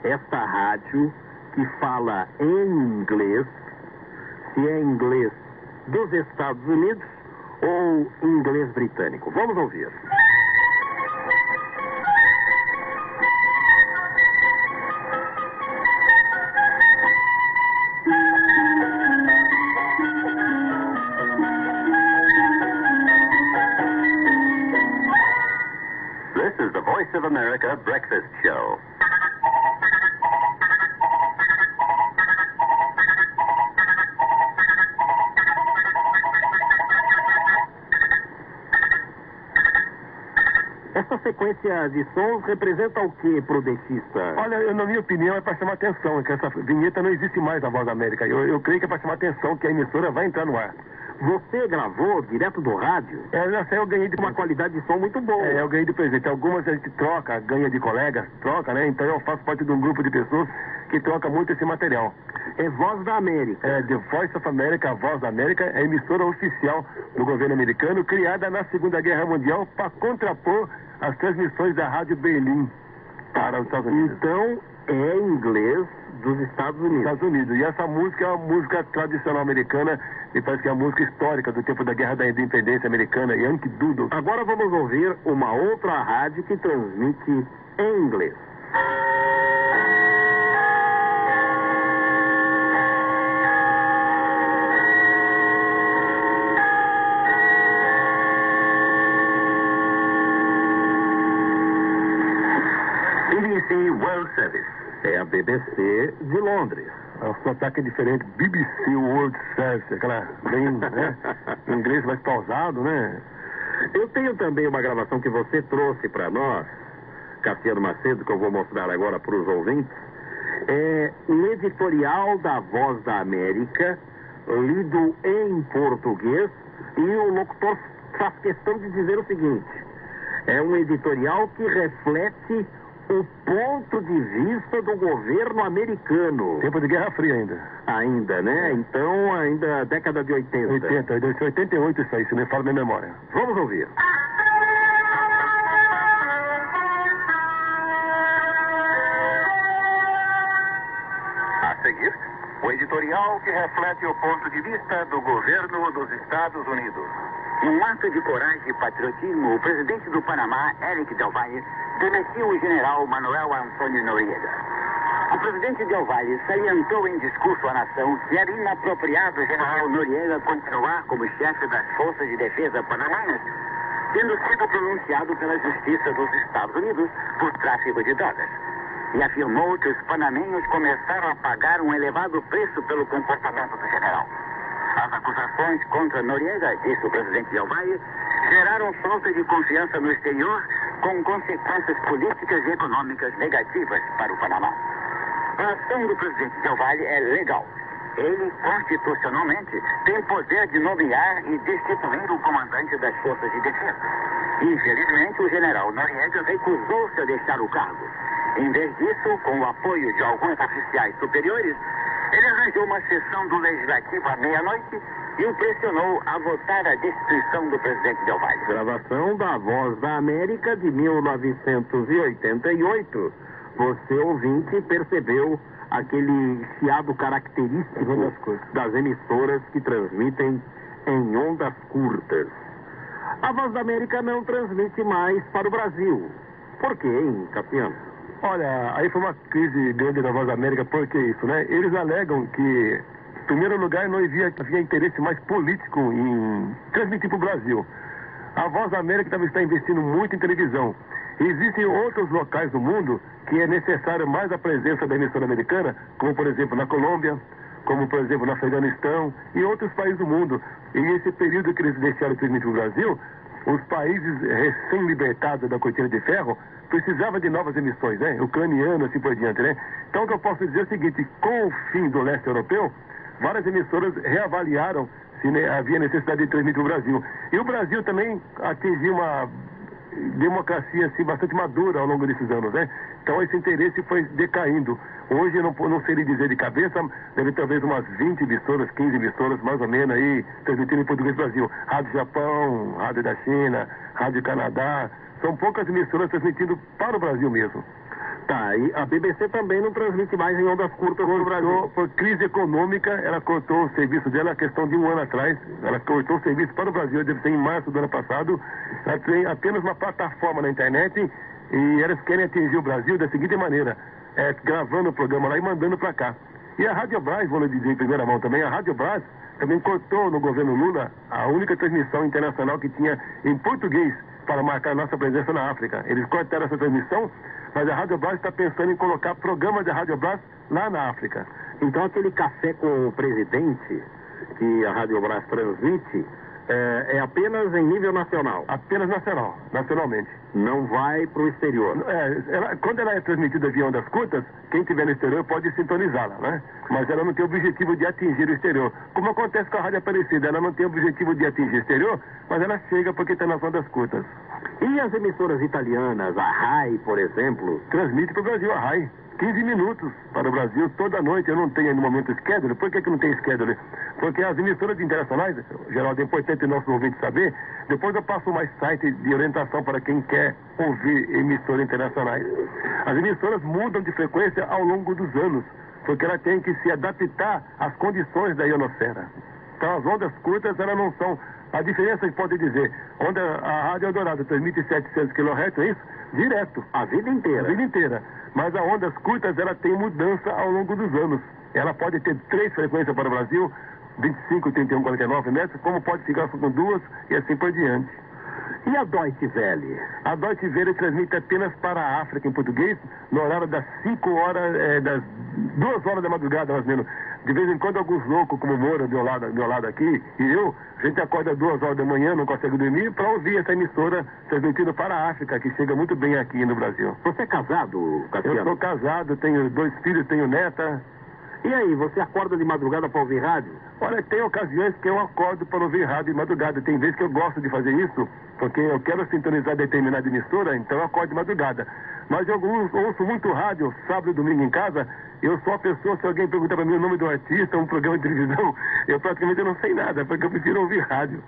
A: esta rádio que fala em inglês, se é inglês dos Estados Unidos ou inglês britânico. Vamos ouvir.
F: Voice of America Breakfast Show.
A: Essa sequência de sons representa o que, prodecista?
C: Olha, eu, na minha opinião, é para chamar atenção, que essa vinheta não existe mais na Voz da América. Eu, eu creio que é para chamar atenção que a emissora vai entrar no ar.
A: Você gravou direto do rádio?
C: É, essa eu ganhei de
A: Uma qualidade de som muito boa.
C: É, eu ganhei de presente. Algumas a gente troca, ganha de colegas, troca, né? Então eu faço parte de um grupo de pessoas que troca muito esse material.
A: É Voz da América.
C: É, The Voice of America, a Voz da América, é a emissora oficial do governo americano, criada na Segunda Guerra Mundial para contrapor as transmissões da Rádio Berlim para os Estados Unidos.
A: Então, é inglês dos Estados Unidos.
C: Estados Unidos. E essa música é uma música tradicional americana e parece que é a música histórica do tempo da Guerra da Independência Americana, Yankee Doodle.
A: Agora vamos ouvir uma outra rádio que transmite em inglês.
F: BBC World Service.
A: É a BBC de Londres.
C: O sotaque é diferente, BBC World Service, aquela bem, né? Em inglês mais pausado, né?
A: Eu tenho também uma gravação que você trouxe para nós, Cassiano Macedo, que eu vou mostrar agora para os ouvintes. É um editorial da Voz da América, lido em português, e o locutor faz questão de dizer o seguinte: é um editorial que reflete o ponto de vista do governo americano.
C: Tempo de Guerra Fria ainda.
A: Ainda, né? Então, ainda década de 80.
C: 80, deve ser 88 isso aí, se não me falo minha memória.
A: Vamos ouvir.
F: A seguir, o editorial que reflete o ponto de vista do governo dos Estados Unidos. Num ato de coragem e patriotismo, o presidente do Panamá, Eric Del Valle, demitiu o general Manuel Antônio Noriega. O presidente Del Valle salientou em discurso à nação que era inapropriado o general Noriega continuar como chefe das forças de defesa panamenhas, tendo sido pronunciado pela Justiça dos Estados Unidos por tráfico de drogas. E afirmou que os panamenhos começaram a pagar um elevado preço pelo comportamento do general. As acusações contra Noriega, disse o presidente Del Valle, geraram falta de confiança no exterior, com consequências políticas e econômicas negativas para o Panamá. A ação do presidente Del Valle é legal. Ele, constitucionalmente, tem poder de nomear e destituir o comandante das forças de defesa. Infelizmente, o general Noriega recusou-se a deixar o cargo. Em vez disso, com o apoio de alguns oficiais superiores, ele arranjou uma sessão do Legislativo à meia-noite e o pressionou a votar a destituição do presidente Del Valle.
A: Gravação da Voz da América de 1988. Você, ouvinte, percebeu aquele chiado característico
C: Das
A: das emissoras que transmitem em ondas curtas. A Voz da América não transmite mais para o Brasil. Por quê, hein, Capiano?
C: Olha, aí foi uma crise grande da Voz da América, por que isso, né? Eles alegam que, em primeiro lugar, não havia, havia interesse mais político em transmitir para o Brasil. A Voz da América também está investindo muito em televisão. Existem outros locais do mundo que é necessário mais a presença da emissora americana, como por exemplo na Colômbia, como por exemplo no Afeganistão e outros países do mundo. E esse período que eles deixaram transmitir o Brasil, os países recém-libertados da cortina de ferro precisavam de novas emissões, né? Ucraniano, assim por diante, né? Então o que eu posso dizer é o seguinte, com o fim do leste europeu, várias emissoras reavaliaram se havia necessidade de transmitir o Brasil. E o Brasil também atingiu uma democracia assim, bastante madura ao longo desses anos, né? Então esse interesse foi decaindo. Hoje não, não sei lhe dizer de cabeça, deve talvez umas 20 emissoras, 15 emissoras mais ou menos aí, transmitindo em português do Brasil. Rádio Japão, Rádio da China, Rádio Canadá. São poucas emissoras transmitindo para o Brasil mesmo.
A: Tá, e a BBC também não transmite mais em ondas curtas no Brasil.
C: Por crise econômica, ela cortou o serviço dela, a questão de um ano atrás. Ela cortou o serviço para o Brasil, deve ser em março do ano passado. Ela tem apenas uma plataforma na internet e elas querem atingir o Brasil da seguinte maneira: é, gravando o programa lá e mandando para cá. E a Rádio Brás, vou lhe dizer em primeira mão também, a Rádio Brás também cortou no governo Lula a única transmissão internacional que tinha em português para marcar nossa presença na África. Eles cortaram essa transmissão mas a Rádio Brás está pensando em colocar programa de Rádio Brás lá na África.
A: Então aquele café com o presidente que a Rádio Brás transmite é, é, apenas em nível nacional?
C: Apenas nacional, nacionalmente.
A: Não vai para o exterior?
C: É, ela, quando ela é transmitida via ondas curtas, quem estiver no exterior pode sintonizá-la, né? Mas ela não tem o objetivo de atingir o exterior. Como acontece com a Rádio Aparecida, ela não tem o objetivo de atingir o exterior, mas ela chega porque está nas ondas curtas.
A: E as emissoras italianas, a RAI, por exemplo?
C: Transmite para o Brasil a RAI. 15 minutos para o Brasil toda noite. Eu não tenho no momento schedule. Por que, que não tem schedule? Porque as emissoras internacionais, Geraldo, é importante nosso ouvinte saber. Depois eu passo mais site de orientação para quem quer ouvir emissoras internacionais. As emissoras mudam de frequência ao longo dos anos, porque ela tem que se adaptar às condições da ionosfera. Então as ondas curtas, elas não são. A diferença que pode dizer, onda, a Rádio Eldorado transmite 700 kHz, é isso? Direto.
A: A vida inteira.
C: A vida inteira. Mas a ondas curtas, ela tem mudança ao longo dos anos. Ela pode ter três frequências para o Brasil, 25, 31, 49 metros, como pode ficar com duas e assim por diante.
A: E a Deutsche Welle?
C: A Deutsche Welle transmite apenas para a África em português, no horário das 5 horas, é, das 2 horas da madrugada, mais ou menos. De vez em quando, alguns loucos, como Moura, do meu lado, do meu lado aqui, e eu, a gente acorda duas horas da manhã, não consegue dormir, para ouvir essa emissora transmitindo para a África, que chega muito bem aqui no Brasil.
A: Você é casado,
C: Cassiano? Eu sou casado, tenho dois filhos, tenho neta.
A: E aí, você acorda de madrugada para ouvir rádio?
C: Olha, tem ocasiões que eu acordo para ouvir rádio de madrugada. Tem vezes que eu gosto de fazer isso, porque eu quero sintonizar determinada emissora, então eu acordo de madrugada. Mas eu ouço muito rádio, sábado e domingo em casa. Eu sou a pessoa, se alguém perguntar para mim o nome do artista, um programa de televisão, eu praticamente não sei nada, porque eu prefiro ouvir rádio.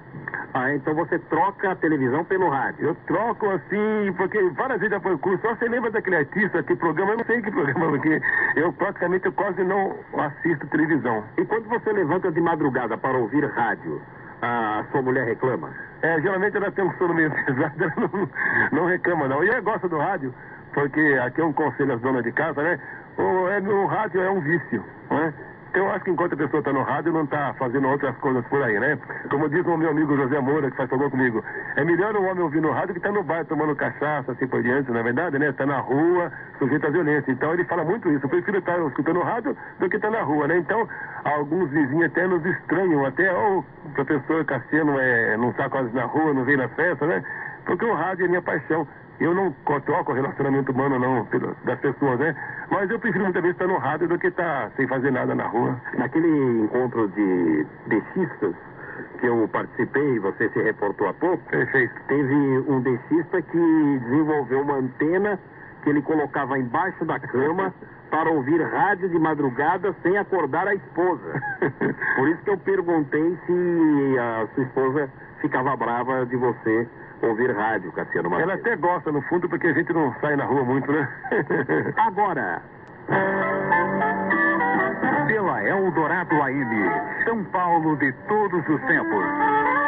A: Ah, então você troca a televisão pelo rádio?
C: Eu troco assim, porque várias vezes já foi curso. Só você lembra daquele artista, que programa, eu não sei que programa, porque eu praticamente eu quase não assisto televisão.
A: E quando você levanta de madrugada para ouvir rádio, a sua mulher reclama?
C: É, geralmente ela tem um sono meio pesado, ela não, não reclama não. E ela gosta do rádio, porque aqui é um conselho às donas de casa, né? O, é, o rádio é um vício, né? Eu acho que enquanto a pessoa está no rádio, não está fazendo outras coisas por aí, né? Como diz o meu amigo José Moura, que faz favor comigo, é melhor o homem ouvir no rádio que está no bar tomando cachaça, assim por diante, não é verdade, né? Está na rua, sujeito à violência. Então ele fala muito isso. Eu prefiro estar escutando o rádio do que estar na rua, né? Então, alguns vizinhos até nos estranham, até, oh, o professor Cassiano é, não está quase na rua, não vem na festa, né? Porque o rádio é minha paixão. Eu não troco o relacionamento humano, não, das pessoas, né? Mas eu prefiro muitas vezes estar no rádio do que estar sem fazer nada na rua.
A: Naquele encontro de deixistas que eu participei, você se reportou há pouco,
C: Perfeito.
A: teve um deixista que desenvolveu uma antena que ele colocava embaixo da cama para ouvir rádio de madrugada sem acordar a esposa. Por isso que eu perguntei se a sua esposa ficava brava de você ouvir rádio, Cassiano Martins.
C: Ela até gosta, no fundo, porque a gente não sai na rua muito, né?
A: Agora.
D: Pela Eldorado AM, São Paulo de todos os tempos.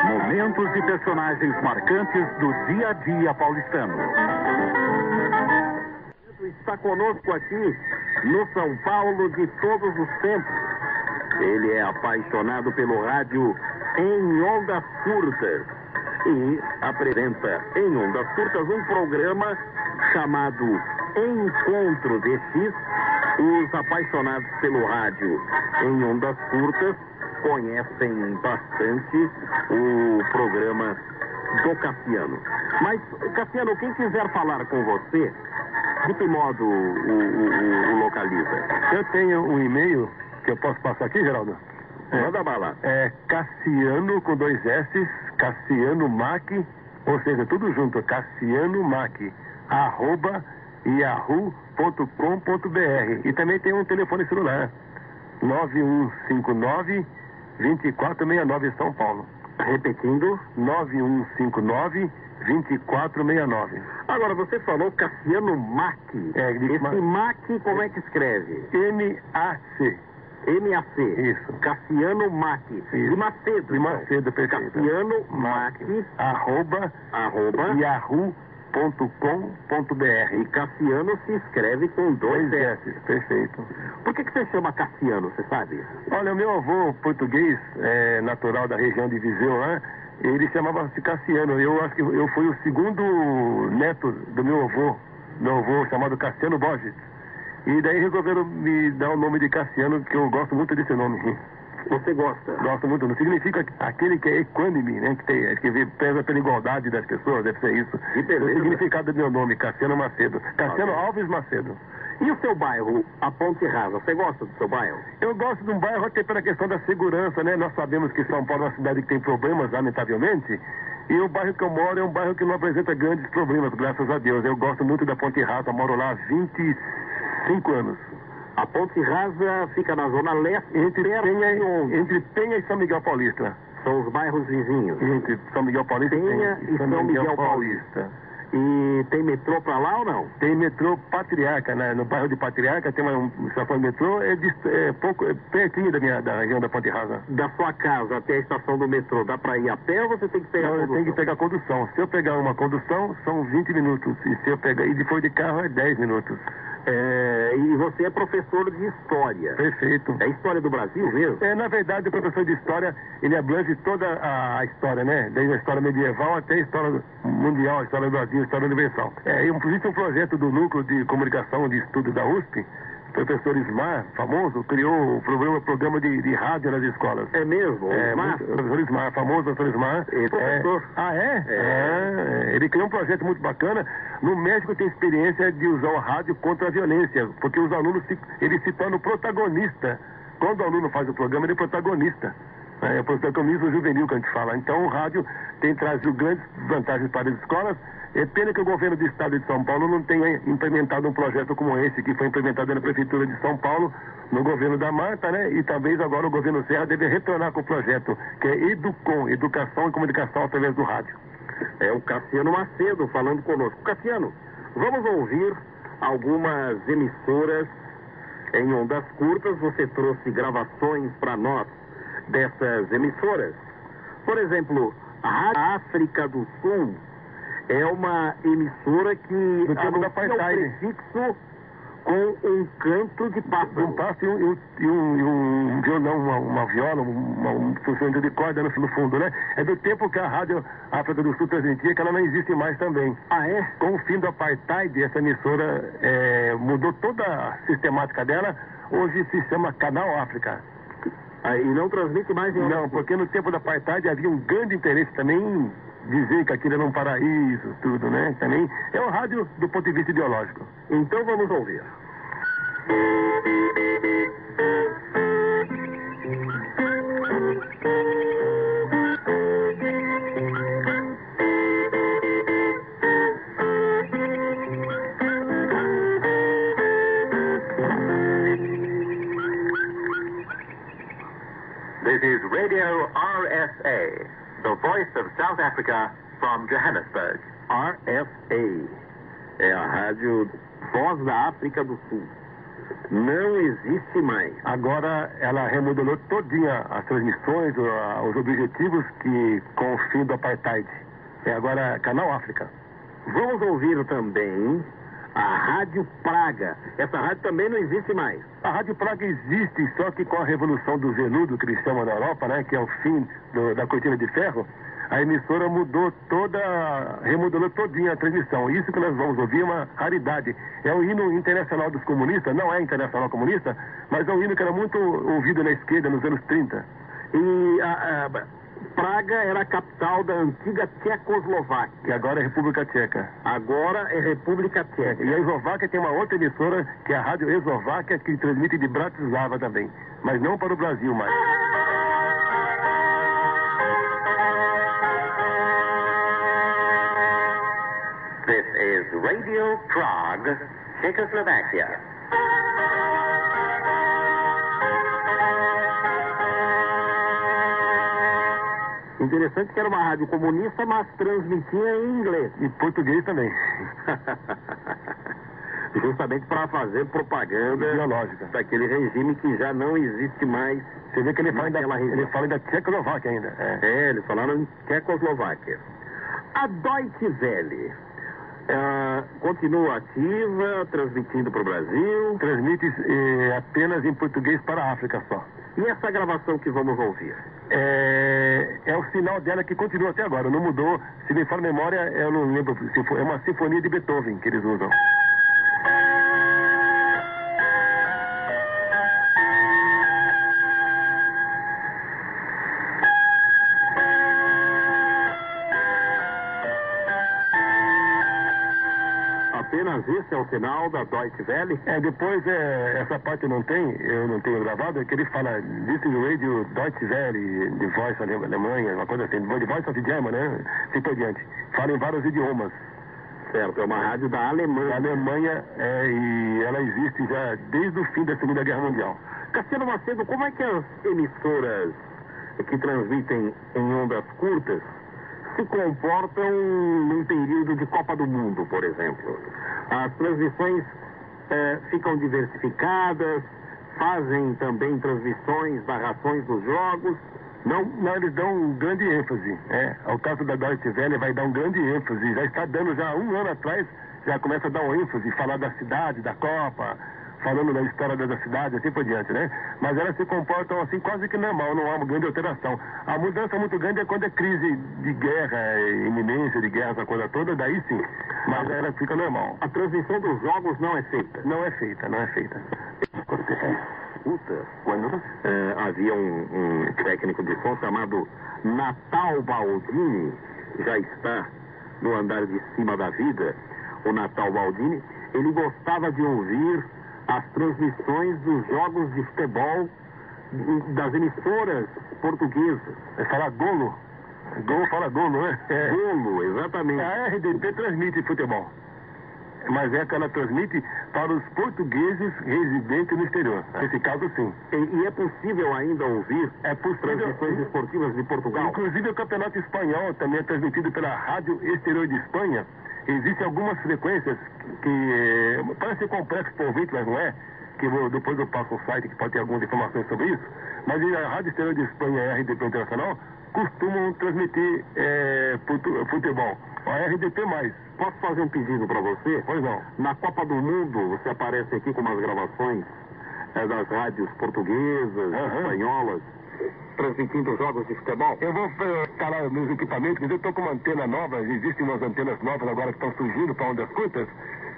D: Momentos e personagens marcantes do dia a dia paulistano.
A: Está conosco aqui no São Paulo de todos os tempos. Ele é apaixonado pelo rádio em ondas curtas e apresenta em ondas curtas um programa chamado Encontro de X, os apaixonados pelo rádio em ondas curtas conhecem bastante o programa do Cassiano. Mas, Cassiano, quem quiser falar com você, de que modo o, o, o localiza?
C: Eu tenho um e-mail que eu posso passar aqui, Geraldo?
A: É. Manda bala.
C: É Cassiano com dois S, Cassiano Mac, ou seja, tudo junto, Cassiano Mac, arroba yahoo.com.br. E também tem um telefone celular, 9159 2469 São Paulo.
A: Repetindo,
C: 9159 2469.
A: Agora, você falou Cassiano Mac.
C: É,
A: Esse
C: Ma-
A: Mac, como é que escreve?
C: M-A-C.
A: M-A-C.
C: Isso.
A: Cassiano Mac. De Macedo.
C: De
A: então.
C: Macedo, perfeito.
A: Cassiano Mac,
C: Arroba
A: arroba,
C: yahoo.com.br.
A: e Cassiano se escreve com dois S.
C: S, perfeito.
A: Por que, que você chama Cassiano, você sabe?
C: Olha, o meu avô português, é, natural da região de Viseu lá, ele chamava-se Cassiano. Eu acho que eu fui o segundo neto do meu avô, meu avô chamado Cassiano Borges. E daí resolveram me dar o nome de Cassiano, que eu gosto muito desse nome.
A: Você gosta?
C: Gosto muito. Não significa aquele que é equânime, né? Que, tem, que vê- pesa pela igualdade das pessoas, deve ser isso.
A: Que beleza.
C: O significado do meu nome, Cassiano Macedo. Cassiano
A: Ok.
C: Alves Macedo.
A: E o seu bairro, a Ponte Rasa, você gosta do seu bairro?
C: Eu gosto de um bairro até pela questão da segurança, né? Nós sabemos que São Paulo é uma cidade que tem problemas, lamentavelmente. E o bairro que eu moro é um bairro que não apresenta grandes problemas, graças a Deus. Eu gosto muito da Ponte Rasa, moro lá há 25 anos.
A: A Ponte Rasa fica na zona leste,
C: Entre Penha,
A: onde?
C: entre Penha e São Miguel Paulista.
A: São os bairros vizinhos.
C: Entre São Miguel Paulista
A: Penha e São Miguel Paulista. E tem metrô pra lá ou não?
C: Tem metrô Patriarca, né? no bairro de Patriarca tem uma, uma estação de metrô, é, é pouco, é pertinho da, minha, da região da Ponte Rasa.
A: Da sua casa até a estação do metrô, dá pra ir a pé ou você tem que pegar
C: eu
A: condução?
C: tenho que pegar condução. Se eu pegar uma condução, são 20 minutos. E se eu pegar, e depois de carro é 10 minutos.
A: É, e você é professor de história.
C: Perfeito.
A: É história do Brasil mesmo?
C: É, na verdade, o professor de história, ele abrange toda a, a história, né? Desde a história medieval até a história mundial, a história do Brasil, a história universal. É, existe um projeto do Núcleo de Comunicação de Estudo da USP, professor Ismar, famoso, criou o programa, programa de, de rádio nas escolas.
A: É mesmo?
C: É,
A: Mas-
C: muito- professor Ismar, famoso professor Ismar.
A: É, professor.
C: Ah, é?
A: É.
C: É, Ele criou um projeto muito bacana. No México tem experiência de usar o rádio contra a violência, porque os alunos se, torna o protagonista. Quando o aluno faz o programa, ele é protagonista. É, é o protagonismo juvenil que a gente fala. Então o rádio tem trazido grandes vantagens para as escolas. É pena que o governo do estado de São Paulo não tenha implementado um projeto como esse, que foi implementado na Prefeitura de São Paulo, no governo da Marta, né? E talvez agora o governo Serra deve retornar com o projeto, que é Educom, Educação e Comunicação através do rádio.
A: É o Cassiano Macedo falando conosco. Cassiano, vamos ouvir algumas emissoras em ondas curtas. Você trouxe gravações para nós dessas emissoras. Por exemplo, a África do Sul é uma emissora que
C: Do tempo da apartheid.
A: prefixo com um canto de pássaro.
C: Um passo e um, e um, e um, um violão, uma, uma viola, uma, um funcionamento de corda no, no fundo, né? É do tempo que a Rádio África do Sul transmitia, que ela não existe mais também.
A: Ah, é?
C: Com o fim do apartheid, essa emissora eh, mudou toda a sistemática dela. Hoje se chama Canal África.
A: Ah, e não transmite mais em
C: Não, porque no tempo do apartheid havia um grande interesse também dizer que aquilo era um paraíso, tudo, né? Também é o rádio do ponto de vista ideológico.
A: Então vamos ouvir.
F: This is Radio RSA, the voice of South Africa from Johannesburg.
A: RFA. É a rádio Voz da África do Sul. Não existe mais.
C: Agora ela remodelou todinha as transmissões, os objetivos que com o fim do apartheid. É agora Canal África.
A: Vamos ouvir também a Rádio Praga. Essa rádio também não existe mais.
C: A Rádio Praga existe, só que com a revolução do veludo que eles chamam na Europa, né, que é o fim do- da cortina de ferro, a emissora mudou toda, remodelou todinha a transmissão. Isso que nós vamos ouvir é uma raridade. É o hino internacional dos comunistas, não é internacional comunista, mas é um hino que era muito ouvido na esquerda nos anos 30.
A: E a, a Praga era a capital da antiga Tchecoslováquia.
C: Que agora é República Tcheca.
A: Agora é República Tcheca.
C: E a Eslováquia tem uma outra emissora, que é a Rádio Eslováquia, que transmite de Bratislava também. Mas não para o Brasil mais.
F: This is Radio Prague, Czechoslovakia.
A: Interessante que era uma rádio comunista, mas transmitia em inglês.
C: E português também.
A: Justamente para fazer propaganda
C: Ideológica.
A: daquele regime que já não existe mais.
C: Você vê que ele fala, ainda, ele fala ainda Tchecoslováquia ainda. É.
A: É, eles falaram em Tchecoslováquia. A Deutsche Welle ah, continua ativa, transmitindo para o Brasil.
C: Transmite eh, apenas em português para a África só.
A: E essa gravação que vamos ouvir?
C: É, é o sinal dela que continua até agora, não mudou. Se me a memória, eu não lembro. se for- É uma sinfonia de Beethoven que eles usam.
A: Esse é o sinal da Deutsche Welle?
C: É, depois, é, essa parte não tem, eu não tenho gravado, é que ele fala is Radio Deutsche Welle, de voz Ale- Alemanha, uma coisa assim, de voice of German, né? Assim por diante. Fala em vários idiomas.
A: Certo, é uma rádio da Alemanha.
C: Alemanha, é, e ela existe já desde o fim da Segunda Guerra Mundial.
A: Cassiano Macedo, como é que as emissoras que transmitem em ondas curtas se comportam num período de Copa do Mundo, por exemplo? As transmissões eh, ficam diversificadas, fazem também transmissões, narrações dos jogos.
C: Não, não, eles dão um grande ênfase. É, ao caso da Deutsche Welle vai dar um grande ênfase. Já está dando já um ano atrás, já começa a dar um ênfase, falar da cidade, da Copa, falando da história da da cidade, assim por diante, né? Mas elas se comportam assim quase que normal, não há uma grande alteração. A mudança muito grande é quando é crise de guerra, é iminência de guerra, essa coisa toda, daí sim. Mas ela fica normal.
A: A transmissão dos jogos não é feita.
C: Não é feita, não é feita.
A: Quando eh, havia um, um técnico de som chamado Natal Baldini, já está no andar de cima da vida, o Natal Baldini, ele gostava de ouvir as transmissões dos jogos de futebol das emissoras portuguesas.
C: É falar golo. Golo fala golo, né? É.
A: Golo, exatamente.
C: A RDP transmite futebol. Mas é que ela transmite para os portugueses residentes no exterior. Nesse caso, sim.
A: E, e é possível ainda ouvir
C: É possível.
A: transmissões esportivas de Portugal?
C: Inclusive o campeonato espanhol também é transmitido pela Rádio Exterior de Espanha. Existem algumas frequências que eh, parece complexo para o ouvinte, mas não é. Que eu- depois eu passo o site que pode ter algumas informações sobre isso. Mas a Rádio Exterior de Espanha e a RDP Internacional costumam transmitir eh, futu- futebol. A RDP mais.
A: Posso fazer um pedido para você?
C: Pois não.
A: Na Copa do Mundo, você aparece aqui com umas gravações eh, das rádios portuguesas,
C: Aham.
A: espanholas, transmitindo jogos de futebol.
C: Eu vou eh, instalar meus equipamentos, eu estou com uma antena nova, existem umas antenas novas agora que estão surgindo para ondas curtas,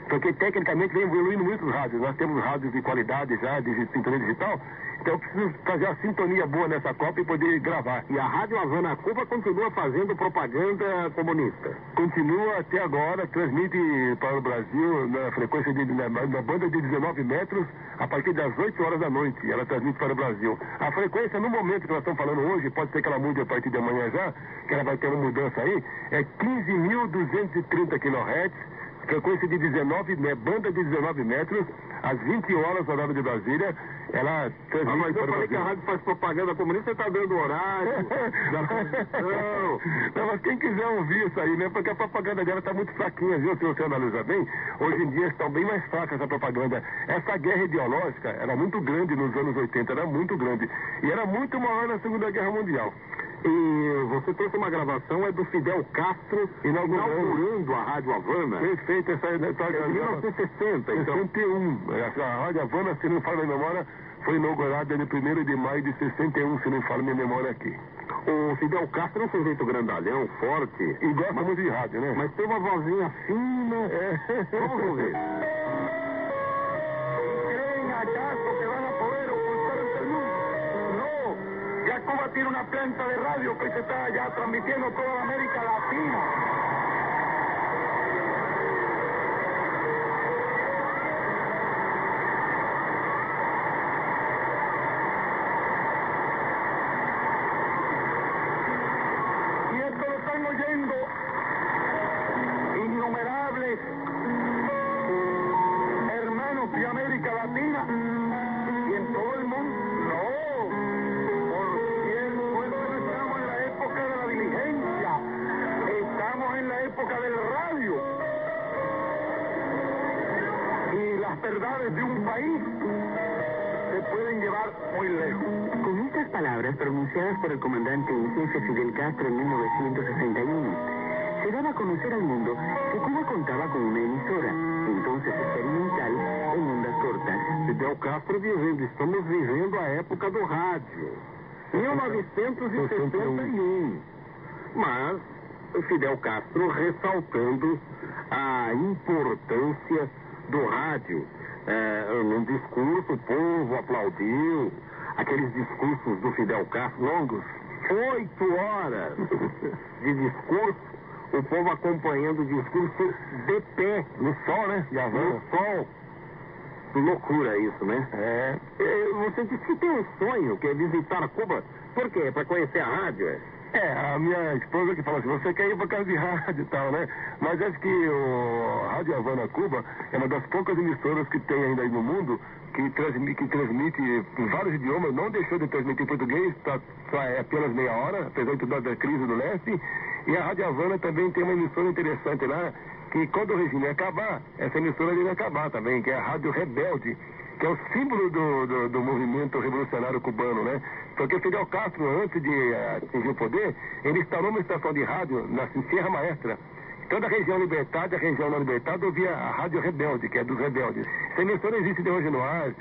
C: porque tecnicamente vem evoluindo muitos rádios. Nós temos rádios de qualidade já, de sintonia digital, então eu preciso fazer uma sintonia boa nessa Copa e poder gravar.
A: E a Rádio Havana Cuba continua fazendo propaganda comunista.
C: Continua até agora, transmite para o Brasil na frequência de, na, na banda de 19 metros a partir das 8 horas da noite. Ela transmite para o Brasil. A frequência, no momento que nós estamos falando hoje, pode ser que ela mude a partir de amanhã já, que ela vai ter uma mudança aí, é 15.230 kHz. Frequência de 19, né, banda de 19 metros, às 20 horas, horário de Brasília, ela transmite
A: Ah, mas eu falei que a rádio faz propaganda comunista, você está dando horário. transmissão.
C: Não, mas quem quiser ouvir isso aí, né? Porque a propaganda dela está muito fraquinha, viu? Se você analisar bem, hoje em dia está bem mais fraca essa propaganda. Essa guerra ideológica era muito grande nos anos 80, era muito grande. E era muito maior na Segunda Guerra Mundial.
A: E você trouxe uma gravação, é do Fidel Castro
C: Inaugurando.
A: inaugurando a Rádio Havana.
C: Perfeito, essa é
A: Em 1960, então.
C: 61. Essa Rádio Havana, se não fala minha memória, foi inaugurada no 1 de maio de 61, se não fala minha memória aqui.
A: O Fidel Castro é um sujeito grandalhão, forte.
C: E gosta
A: mas,
C: muito de rádio, né?
A: Mas tem uma vozinha fina.
C: É.
A: Vamos ouvir.
H: ¿Creen acaso Cuba tiene una planta de radio que se está ya transmitiendo toda la América Latina.
B: Pronunciadas por el comandante en jefe Fidel Castro en 1961, se daba a conocer al mundo que Cuba contaba con una emisora, entonces experimental, en ondas cortas.
A: Fidel Castro dizendo, estamos vivendo a época do rádio. 1961. Mas Fidel Castro ressaltando a importância do rádio. É, num discurso, o povo aplaudiu. Aqueles discursos do Fidel Castro longos, oito horas de discurso, o povo acompanhando o discurso de pé, no sol, né? No sol. Que loucura isso, né? É. Você disse que tem um sonho, que é visitar Cuba. Por quê? Para conhecer a rádio? é?
C: É, a minha esposa que fala assim, você quer ir pra casa de rádio e tal, né? Mas acho que o Rádio Havana Cuba é uma das poucas emissoras que tem ainda aí no mundo que transmite, que transmite em vários idiomas, não deixou de transmitir em português, tá, só é apenas meia hora, apesar de toda a crise do leste. E a Rádio Havana também tem uma emissora interessante lá, que quando o regime acabar, essa emissora deve acabar também, que é a Rádio Rebelde, que é o símbolo do, do, do movimento revolucionário cubano, né? Porque Fidel Castro, antes de eh, atingir o poder, ele instalou uma estação de rádio na Serra Maestra. Toda a região libertada, a região não libertada, ouvia a Rádio Rebelde, que é dos rebeldes. Essa emissora existe de hoje no ar,